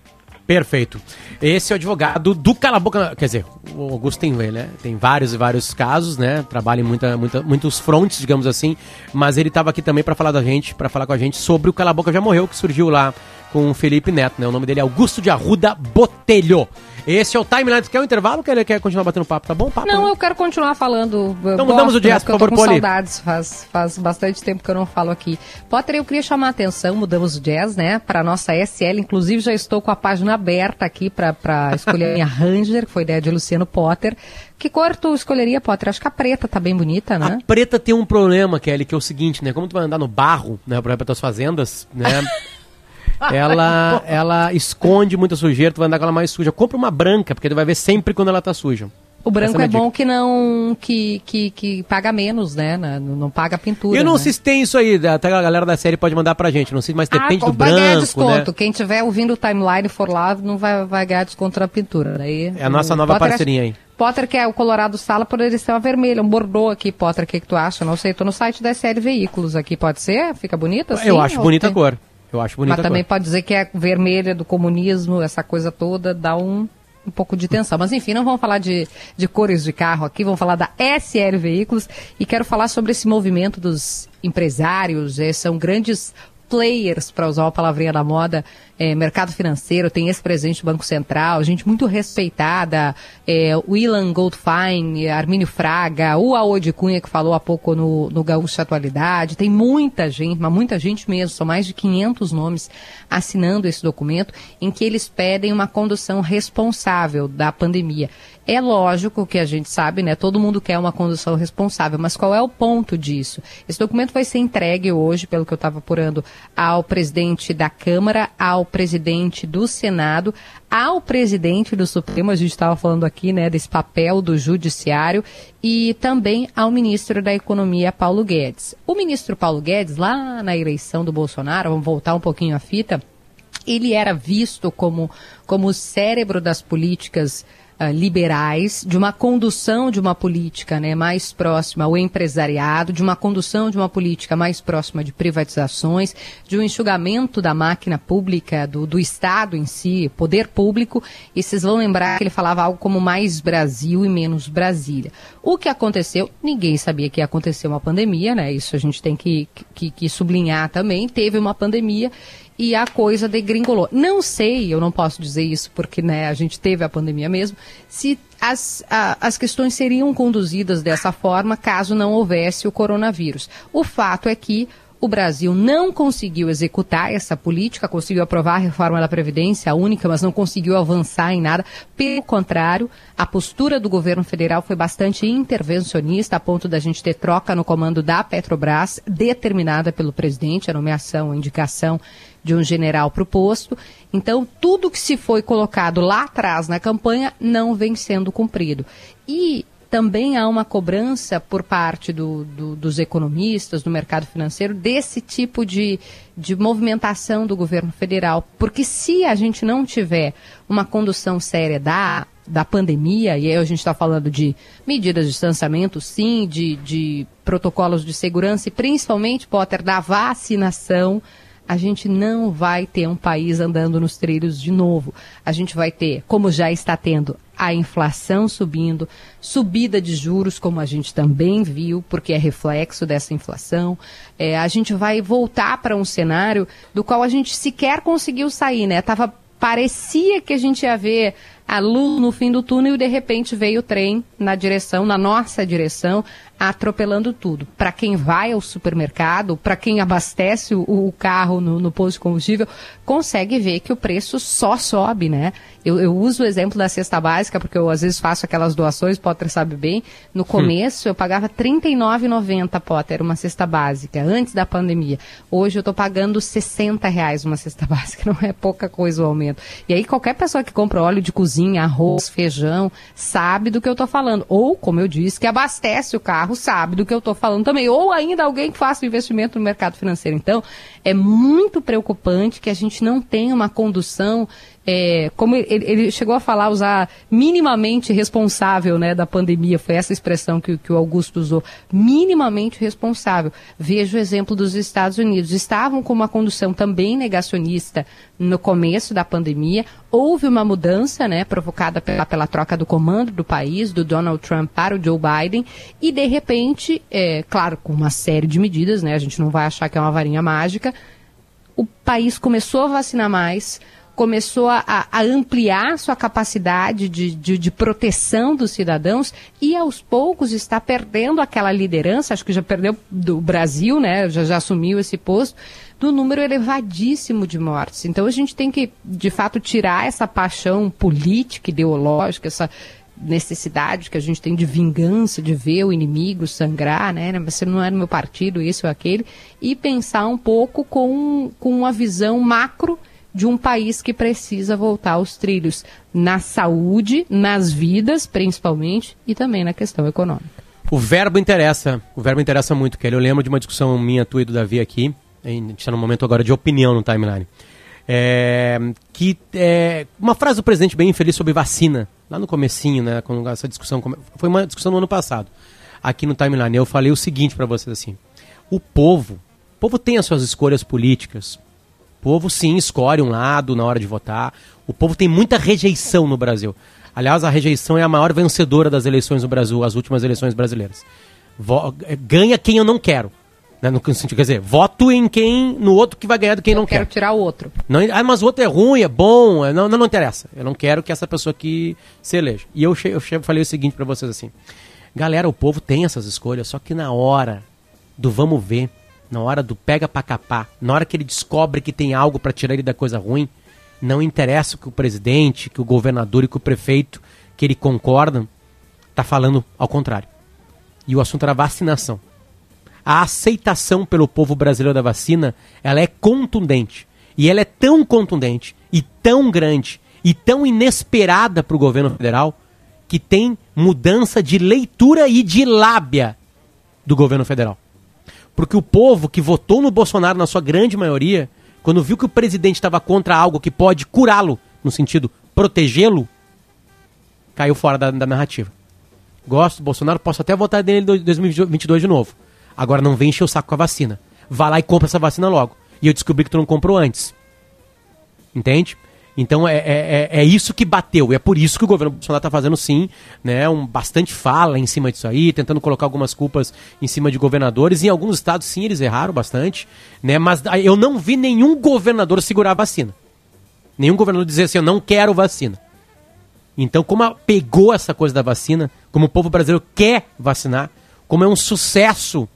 Perfeito. Esse é o advogado do Cala. Quer dizer, o Augusto tem, né? Tem vários e vários casos, né? Trabalha em muita, muita, muitos frontes, digamos assim. Mas ele estava aqui também para falar da gente, para falar com a gente sobre o Cala Já Morreu, que surgiu lá com o Felipe Neto, né? O nome dele é Augusto de Arruda Botelho. Esse é o timeline. Quer um intervalo ou quer, quer continuar batendo papo? Tá bom? Papo, não, né? eu quero continuar falando. Então mudamos o jazz, por favor, com saudades, faz, faz bastante tempo que eu não falo aqui. Potter, eu queria chamar a atenção, mudamos o jazz, né, para nossa SL. Inclusive, já estou com a página aberta aqui para escolher a minha Ranger, que foi ideia de Luciano Potter. Que cor tu escolheria, Potter? Acho que a preta tá bem bonita, né? A preta tem um problema, Kelly, que é o seguinte, né? Como tu vai andar no barro, né, para tuas fazendas, né? ela, ela esconde muita sujeira, tu vai andar com ela mais suja. Compra uma branca, porque tu vai ver sempre quando ela tá suja. O branco é, é bom que não que, que, que paga menos, né? Não, não paga pintura. Eu não né? sei se tem isso aí, até a galera da série pode mandar pra gente. Não sei, mas depende ah, do branco. Vai ganhar desconto. Né? Quem tiver ouvindo o timeline for lá, não vai, vai ganhar desconto na pintura. Daí, é a nossa nova Potter parceria aí. Potter, que é o Colorado Sala, poderia ser uma vermelha, um bordô aqui, Potter, o que, que tu acha? Não sei, tô no site da série Veículos aqui, pode ser? Fica bonita assim? Eu acho bonita tem... a cor. Eu acho bonita Mas também pode dizer que é vermelha do comunismo, essa coisa toda, dá um, um pouco de tensão. Mas enfim, não vamos falar de, de cores de carro aqui, vamos falar da SL Veículos e quero falar sobre esse movimento dos empresários. É, são grandes players, para usar uma palavrinha da moda, é, mercado financeiro, tem esse presidente do Banco Central, gente muito respeitada, é, o Ilan Goldfein, Armínio Fraga, o Aode Cunha, que falou há pouco no, no Gaúcho Atualidade, tem muita gente, mas muita gente mesmo, são mais de 500 nomes assinando esse documento, em que eles pedem uma condução responsável da pandemia. É lógico que a gente sabe, né? Todo mundo quer uma condução responsável, mas qual é o ponto disso? Esse documento vai ser entregue hoje, pelo que eu estava apurando, ao presidente da Câmara, ao presidente do Senado, ao presidente do Supremo, a gente estava falando aqui, né, desse papel do judiciário, e também ao ministro da Economia, Paulo Guedes. O ministro Paulo Guedes, lá na eleição do Bolsonaro, vamos voltar um pouquinho à fita, ele era visto como, como o cérebro das políticas uh, liberais, de uma condução de uma política né, mais próxima ao empresariado, de uma condução de uma política mais próxima de privatizações, de um enxugamento da máquina pública, do, do Estado em si, poder público. E vocês vão lembrar que ele falava algo como mais Brasil e menos Brasília. O que aconteceu, ninguém sabia que ia acontecer uma pandemia, né? Isso a gente tem que, que, que sublinhar também. Teve uma pandemia e a coisa degringolou. Não sei, eu não posso dizer isso porque né, a gente teve a pandemia mesmo, se as, a, as questões seriam conduzidas dessa forma caso não houvesse o coronavírus. O fato é que o Brasil não conseguiu executar essa política, conseguiu aprovar a reforma da Previdência única, mas não conseguiu avançar em nada. Pelo contrário, a postura do governo federal foi bastante intervencionista, a ponto da gente ter troca no comando da Petrobras, determinada pelo presidente, a nomeação, a indicação de um general para o posto. Então, tudo que se foi colocado lá atrás na campanha não vem sendo cumprido. E também há uma cobrança por parte do, do, dos economistas, do mercado financeiro, desse tipo de, de movimentação do governo federal. Porque se a gente não tiver uma condução séria da, da pandemia, e aí a gente está falando de medidas de distanciamento, sim, de, de protocolos de segurança e principalmente, Potter, da vacinação a gente não vai ter um país andando nos trilhos de novo. A gente vai ter, como já está tendo, a inflação subindo, subida de juros, como a gente também viu, porque é reflexo dessa inflação. É, a gente vai voltar para um cenário do qual a gente sequer conseguiu sair, né? Tava, parecia que a gente ia ver a luz no fim do túnel e de repente veio o trem na direção, na nossa direção, atropelando tudo. Para quem vai ao supermercado, para quem abastece o, o carro no, no, posto de combustível, consegue ver que o preço só sobe, né? Eu, eu, uso o exemplo da cesta básica, porque eu às vezes faço aquelas doações, Potter sabe bem. No hum. começo hum. eu pagava R$ 39,90, Potter, uma cesta básica, antes da pandemia. Hoje eu estou pagando 60 reais uma cesta básica, não é pouca coisa o aumento. E aí qualquer pessoa que compra óleo de cozinha, arroz, feijão, sabe do que eu estou falando. Ou, como eu disse, que abastece o carro, sabe do que eu estou falando também. Ou ainda alguém que faça investimento no mercado financeiro. Então, é muito preocupante que a gente não tenha uma condução é, como ele, ele, chegou a falar, usar minimamente responsável né, da pandemia, foi essa expressão que, que o Augusto usou, minimamente responsável. Veja o exemplo dos Estados Unidos. Estavam com uma condução também negacionista no começo da pandemia, houve uma mudança né, provocada pela, pela troca do comando do país, do Donald Trump para o Joe Biden, e de repente, é, claro, com uma série de medidas, né, a gente não vai achar que é uma varinha mágica, o país começou a vacinar mais, começou a, a ampliar sua capacidade de, de, de, proteção dos cidadãos e aos poucos está perdendo aquela liderança, acho que já perdeu do Brasil, né? Já, já assumiu esse posto, do número elevadíssimo de mortes. Então a gente tem que, de fato, tirar essa paixão política, ideológica, essa necessidade que a gente tem de vingança, de ver o inimigo sangrar, né? Você não é do meu partido, esse ou aquele, e pensar um pouco com, com uma visão macro de um país que precisa voltar aos trilhos na saúde, nas vidas, principalmente, e também na questão econômica. O verbo interessa, o verbo interessa muito, Kelly. Eu lembro de uma discussão minha, tua e do Davi aqui, a gente está no momento agora de opinião no timeline. É, que é, uma frase do presidente bem infeliz sobre vacina, lá no comecinho, né, quando essa discussão foi uma discussão no ano passado, aqui no timeline. Eu falei o seguinte para vocês assim: o povo, o povo tem as suas escolhas políticas, povo sim escolhe um lado na hora de votar. O povo tem muita rejeição no Brasil. Aliás, a rejeição é a maior vencedora das eleições no Brasil, as últimas eleições brasileiras. Vo ganha quem eu não quero. Né? No sentido, quer dizer, voto em quem, no outro que vai ganhar do quem eu não quero. quero tirar o outro. Não, ah, mas o outro é ruim, é bom, é, não, não, não interessa. Eu não quero que essa pessoa aqui se eleja. E eu, eu falei o seguinte para vocês assim: galera, o povo tem essas escolhas, só que na hora do vamos ver, na hora do pega pra capar, na hora que ele descobre que tem algo para tirar ele da coisa ruim, não interessa que o presidente, que o governador e que o prefeito que ele concorda, está falando ao contrário. E o assunto era vacinação. A aceitação pelo povo brasileiro da vacina, ela é contundente. E ela é tão contundente e tão grande e tão inesperada para o governo federal que tem mudança de leitura e de lábia do governo federal. Porque o povo que votou no Bolsonaro, na sua grande maioria, quando viu que o presidente estava contra algo que pode curá-lo, no sentido protegê-lo, caiu fora da, da, narrativa. Gosto do Bolsonaro, posso até votar nele em 2022 de novo. Agora não vem encher o saco com a vacina. Vá lá e compra essa vacina logo. E eu descobri que tu não comprou antes. Entende? Então é, é, é, é isso que bateu, e é por isso que o governo Bolsonaro está fazendo sim, né, um, bastante fala em cima disso aí, tentando colocar algumas culpas em cima de governadores. Em alguns estados, sim, eles erraram bastante, né, mas eu não vi nenhum governador segurar a vacina. Nenhum governador dizer assim, eu não quero vacina. Então, como pegou essa coisa da vacina, como o povo brasileiro quer vacinar, como é um sucesso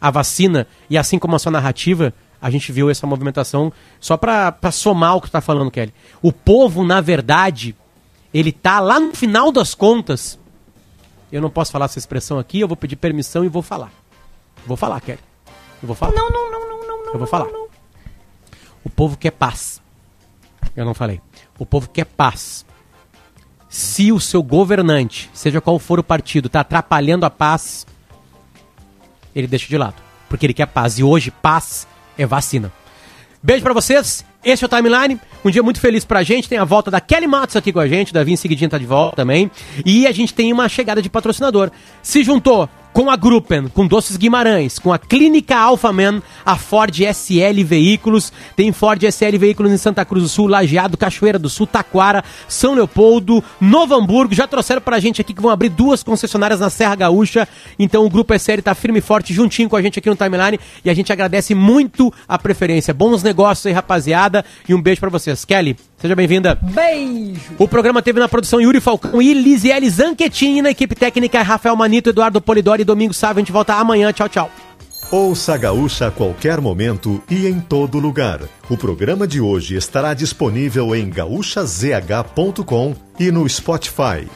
a vacina, e assim como a sua narrativa, a gente viu essa movimentação só para somar o que está falando, Kelly. O povo, na verdade, ele tá lá no final das contas. Eu não posso falar essa expressão aqui, eu vou pedir permissão e vou falar. Vou falar, Kelly. Eu vou falar. Não, não, não, não, não. Eu vou falar. Não. O povo quer paz. Eu não falei. O povo quer paz. Se o seu governante, seja qual for o partido, está atrapalhando a paz, ele deixa de lado. Porque ele quer paz. E hoje, paz é vacina. Beijo para vocês. Esse é o Timeline. Um dia muito feliz pra gente. Tem a volta da Kelly Matos aqui com a gente. Davi em seguidinho tá de volta também. E a gente tem uma chegada de patrocinador. Se juntou com a Gruppen, com Doces Guimarães, com a Clínica Alphaman, a Ford SL Veículos, tem Ford SL Veículos em Santa Cruz do Sul, Lajeado, Cachoeira do Sul, Taquara, São Leopoldo, Novo Hamburgo, já trouxeram pra gente aqui que vão abrir duas concessionárias na Serra Gaúcha, então o Grupo SL tá firme e forte juntinho com a gente aqui no Timeline e a gente agradece muito a preferência. Bons negócios aí, rapaziada, e um beijo para vocês. Kelly, seja bem-vinda. Beijo! O programa teve na produção Yuri Falcão e Lisiele Zanquetini, na equipe técnica Rafael Manito, Eduardo Polidori e Domingo Sávio. A gente volta amanhã. Tchau, tchau. Ouça a Gaúcha a qualquer momento e em todo lugar. O programa de hoje estará disponível em gaúchazh.com e no Spotify.